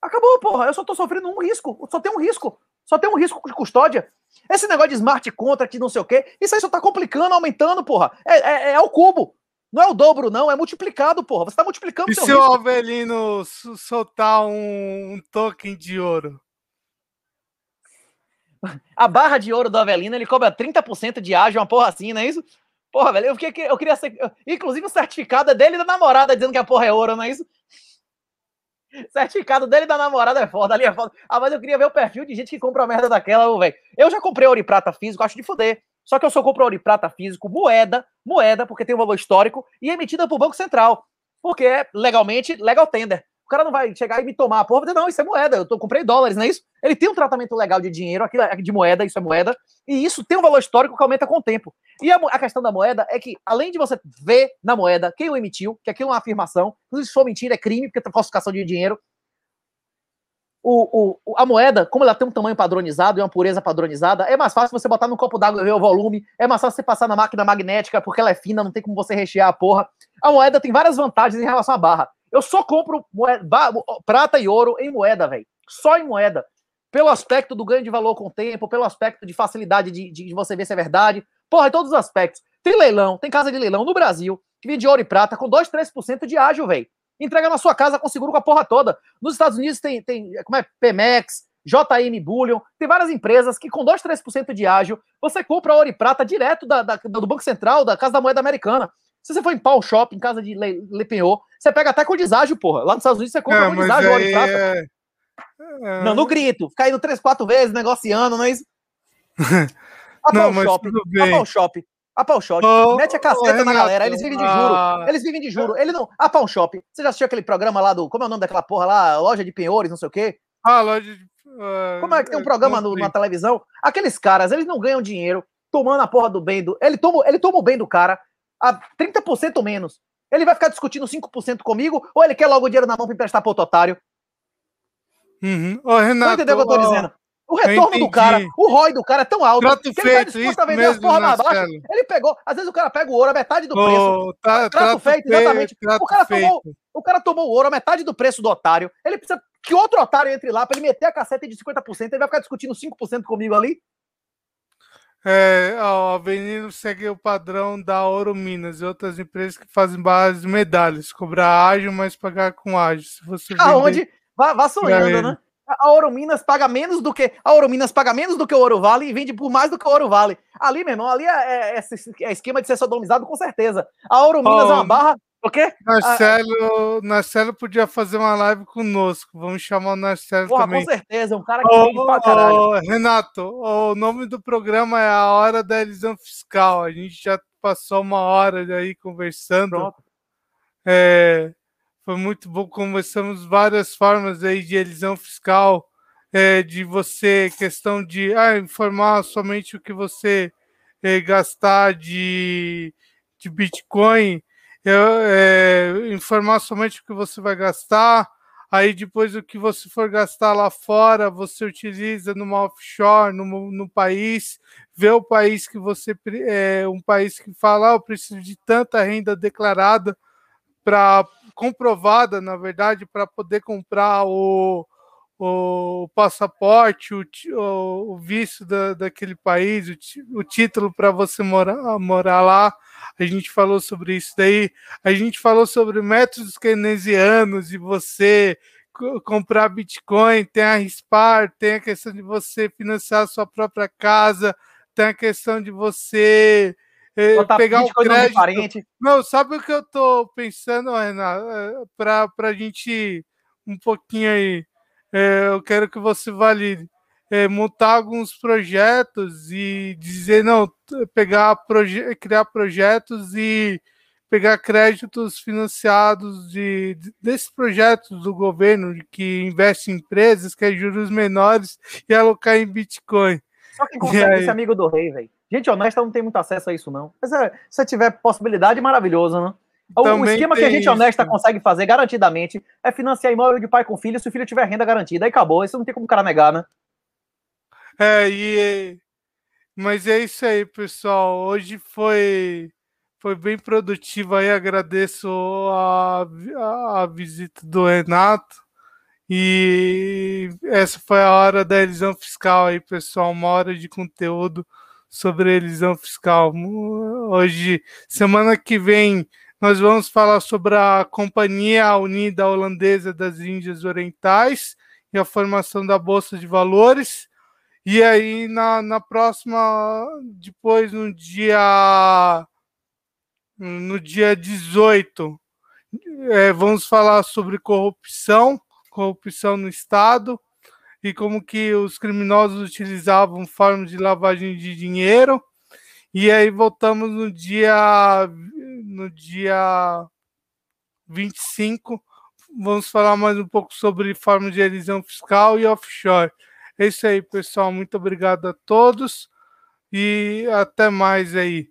Acabou, porra. Eu só tô sofrendo um risco. Só tem um risco. Só tem um risco de custódia. Esse negócio de smart contract, não sei o quê, isso aí só tá complicando, aumentando, porra. É, é, é o cubo. Não é o dobro, não, é multiplicado, porra. Você tá multiplicando e seu se o Avelino soltar um, um, token de ouro? A barra de ouro do Avelino, ele cobra 30% de ágio, uma porra assim, não é isso? Porra, velho, eu, queria, eu queria ser. Inclusive o certificado é dele e da namorada dizendo que a porra é ouro, não é isso? Certificado dele e da namorada é foda, ali é foda. Ah, mas eu queria ver o perfil de gente que compra a merda daquela, velho. Eu já comprei ouro e prata físico, acho de fuder. Só que eu só compro ouro e prata físico, moeda, moeda, porque tem um valor histórico, e é emitida por Banco Central. Porque é legalmente legal tender. O cara não vai chegar e me tomar a porra, não, isso é moeda, eu tô, comprei dólares, não é isso? Ele tem um tratamento legal de dinheiro, aquilo é de moeda, isso é moeda, e isso tem um valor histórico que aumenta com o tempo. E a, a questão da moeda é que, além de você ver na moeda quem o emitiu, que aquilo é uma afirmação, se for mentira é crime, porque é falsificação de dinheiro, o, o, a moeda, como ela tem um tamanho padronizado e uma pureza padronizada, é mais fácil você botar no copo d'água e ver o volume, é mais fácil você passar na máquina magnética porque ela é fina, não tem como você rechear a porra. A moeda tem várias vantagens em relação à barra. Eu só compro moeda, prata e ouro em moeda, velho. Só em moeda. Pelo aspecto do ganho de valor com o tempo, pelo aspecto de facilidade de, de, de você ver se é verdade. Porra, em todos os aspectos. Tem leilão, tem casa de leilão no Brasil que vende ouro e prata com 2, 3% de ágil, velho entrega na sua casa com seguro com a porra toda. Nos Estados Unidos tem, tem como é, Pemex, JM Bullion, tem várias empresas que com 2, 3% de ágio, você compra ouro e prata direto da, da, do Banco Central, da Casa da Moeda Americana. Se você for em Paul Shop, em casa de Le, Le Penhor, você pega até com deságio, porra. Lá nos Estados Unidos você compra é, com deságio, ouro e prata. É... É... Não, no grito, fica indo três, quatro vezes, negociando, não é isso? A Paul Shop, a Paul Shop a Pawn Shop, oh, mete a caceta oh, na galera, eles vivem de juro. Ah. Eles vivem de juro. Ele não. A Pawn Shop, você já assistiu aquele programa lá do. Como é o nome daquela porra lá? Loja de penhores, não sei o quê? Ah, loja de. Uh, como é que tem um programa no, na televisão? Aqueles caras, eles não ganham dinheiro tomando a porra do bem do. Ele toma, ele toma o bem do cara a 30% menos. Ele vai ficar discutindo 5% comigo ou ele quer logo o dinheiro na mão pra emprestar pro otário? Uhum. Ô, Renato, Não entendeu o que eu tô dizendo? O retorno do cara, o ROI do cara é tão alto trato que ele feito, tá disposto a vender as porra mais baixa. Ele pegou, às vezes o cara pega o ouro a metade do preço. Tá, trato, trato, feito, exatamente. Feito, o, cara tomou, o cara tomou o ouro a metade do preço do otário. Ele precisa que outro otário entre lá para ele meter a caceta de 50%. Ele vai ficar discutindo 5% comigo ali. É, ó, a Avenida segue o padrão da Ouro Minas e outras empresas que fazem barras de medalhas. Cobrar ágil, mas pagar com ágil. Se você Aonde? Vá, vá sonhando, né? A Ouro Minas paga menos do que a Ouro Minas paga menos do que o Ouro Vale e vende por mais do que o Ouro Vale. Ali, meu irmão, ali é, é, é esquema de ser sodomizado com certeza. A Ouro Minas oh, é uma barra. O quê? Marcelo, Marcelo podia fazer uma live conosco. Vamos chamar o Marcelo Porra, também. Com certeza, um cara que oh, pra caralho. Oh, Renato, o nome do programa é A Hora da Elisão Fiscal. A gente já passou uma hora aí conversando. Pronto. É, foi muito bom. Conversamos várias formas aí de elisão fiscal, é, de você, questão de ah, informar somente o que você é, gastar de, de Bitcoin, é, informar somente o que você vai gastar. Aí depois o que você for gastar lá fora, você utiliza numa offshore, no, no país, vê o país que você é um país que fala, ah, eu preciso de tanta renda declarada para comprovada, na verdade, para poder comprar o, o passaporte, o, o visto da, daquele país, o, o título para você morar, morar lá. A gente falou sobre isso daí. A gente falou sobre métodos keynesianos e você comprar Bitcoin, tem a RISPAR, tem a questão de você financiar a sua própria casa, tem a questão de você é, pegar o crédito. Não, sabe o que eu tô pensando, Renato? É, para a gente um pouquinho aí, é, eu quero que você valide. É, montar alguns projetos e dizer, não, pegar proje criar projetos e pegar créditos financiados de, de, desses projetos do governo que investe em empresas, que é juros menores, e alocar em Bitcoin. Só quem consegue esse amigo do rei, velho. Gente honesta não tem muito acesso a isso, não. Mas é, se você tiver possibilidade, maravilhoso, né? o esquema que a gente honesta isso. consegue fazer garantidamente é financiar imóvel de pai com filho se o filho tiver renda garantida. Aí acabou. Isso não tem como o cara negar, né? É, e. Mas é isso aí, pessoal. Hoje foi foi bem produtivo aí. Agradeço a, a, a visita do Renato. E essa foi a hora da elisão fiscal aí, pessoal. Uma hora de conteúdo sobre elisão fiscal. Hoje, semana que vem, nós vamos falar sobre a Companhia Unida Holandesa das Índias Orientais e a formação da Bolsa de Valores. E aí, na, na próxima, depois, no dia, no dia 18, é, vamos falar sobre corrupção, corrupção no Estado e como que os criminosos utilizavam formas de lavagem de dinheiro. E aí voltamos no dia no dia 25 vamos falar mais um pouco sobre forma de elisão fiscal e offshore. É isso aí, pessoal. Muito obrigado a todos e até mais aí.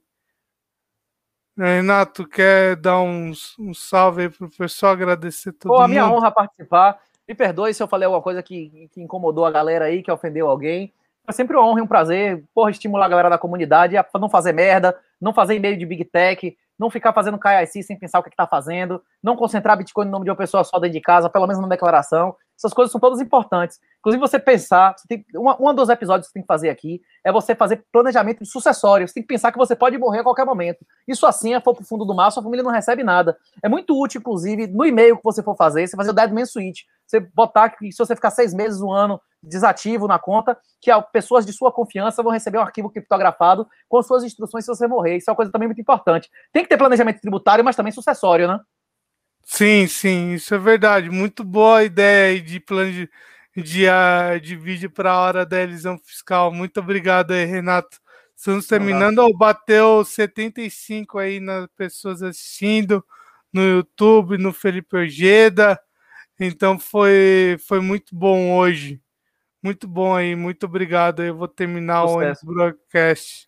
Renato, quer dar um, um salve aí pro pessoal, agradecer todo Pô, mundo? a minha honra participar. Me perdoe se eu falei alguma coisa que, que incomodou a galera aí, que ofendeu alguém. É sempre uma honra e um prazer, porra, estimular a galera da comunidade a não fazer merda, não fazer e-mail de Big Tech, não ficar fazendo KIC sem pensar o que, está fazendo, não concentrar Bitcoin no nome de uma pessoa só dentro de casa, pelo menos na declaração. Essas coisas são todas importantes. Inclusive, você pensar, você tem, uma, uma dos episódios que você tem que fazer aqui é você fazer planejamento de sucessório. Você tem que pensar que você pode morrer a qualquer momento. Isso assim, é for pro fundo do mar, sua família não recebe nada. É muito útil, inclusive, no e-mail que você for fazer, você fazer o Dead Man Switch. Você botar que se você ficar seis meses, um ano desativo na conta, que pessoas de sua confiança vão receber um arquivo criptografado com suas instruções se você morrer. Isso é uma coisa também muito importante. Tem que ter planejamento tributário, mas também sucessório, né? Sim, sim, isso é verdade. Muito boa ideia de plano de, de, uh, de vídeo para a hora da elisão fiscal. Muito obrigado aí, Renato. Estamos terminando. Oh, bateu 75 aí nas pessoas assistindo no YouTube, no Felipe Ojeda. Então foi, foi muito bom hoje. Muito bom aí, muito obrigado. Eu vou terminar Sucesso. o broadcast.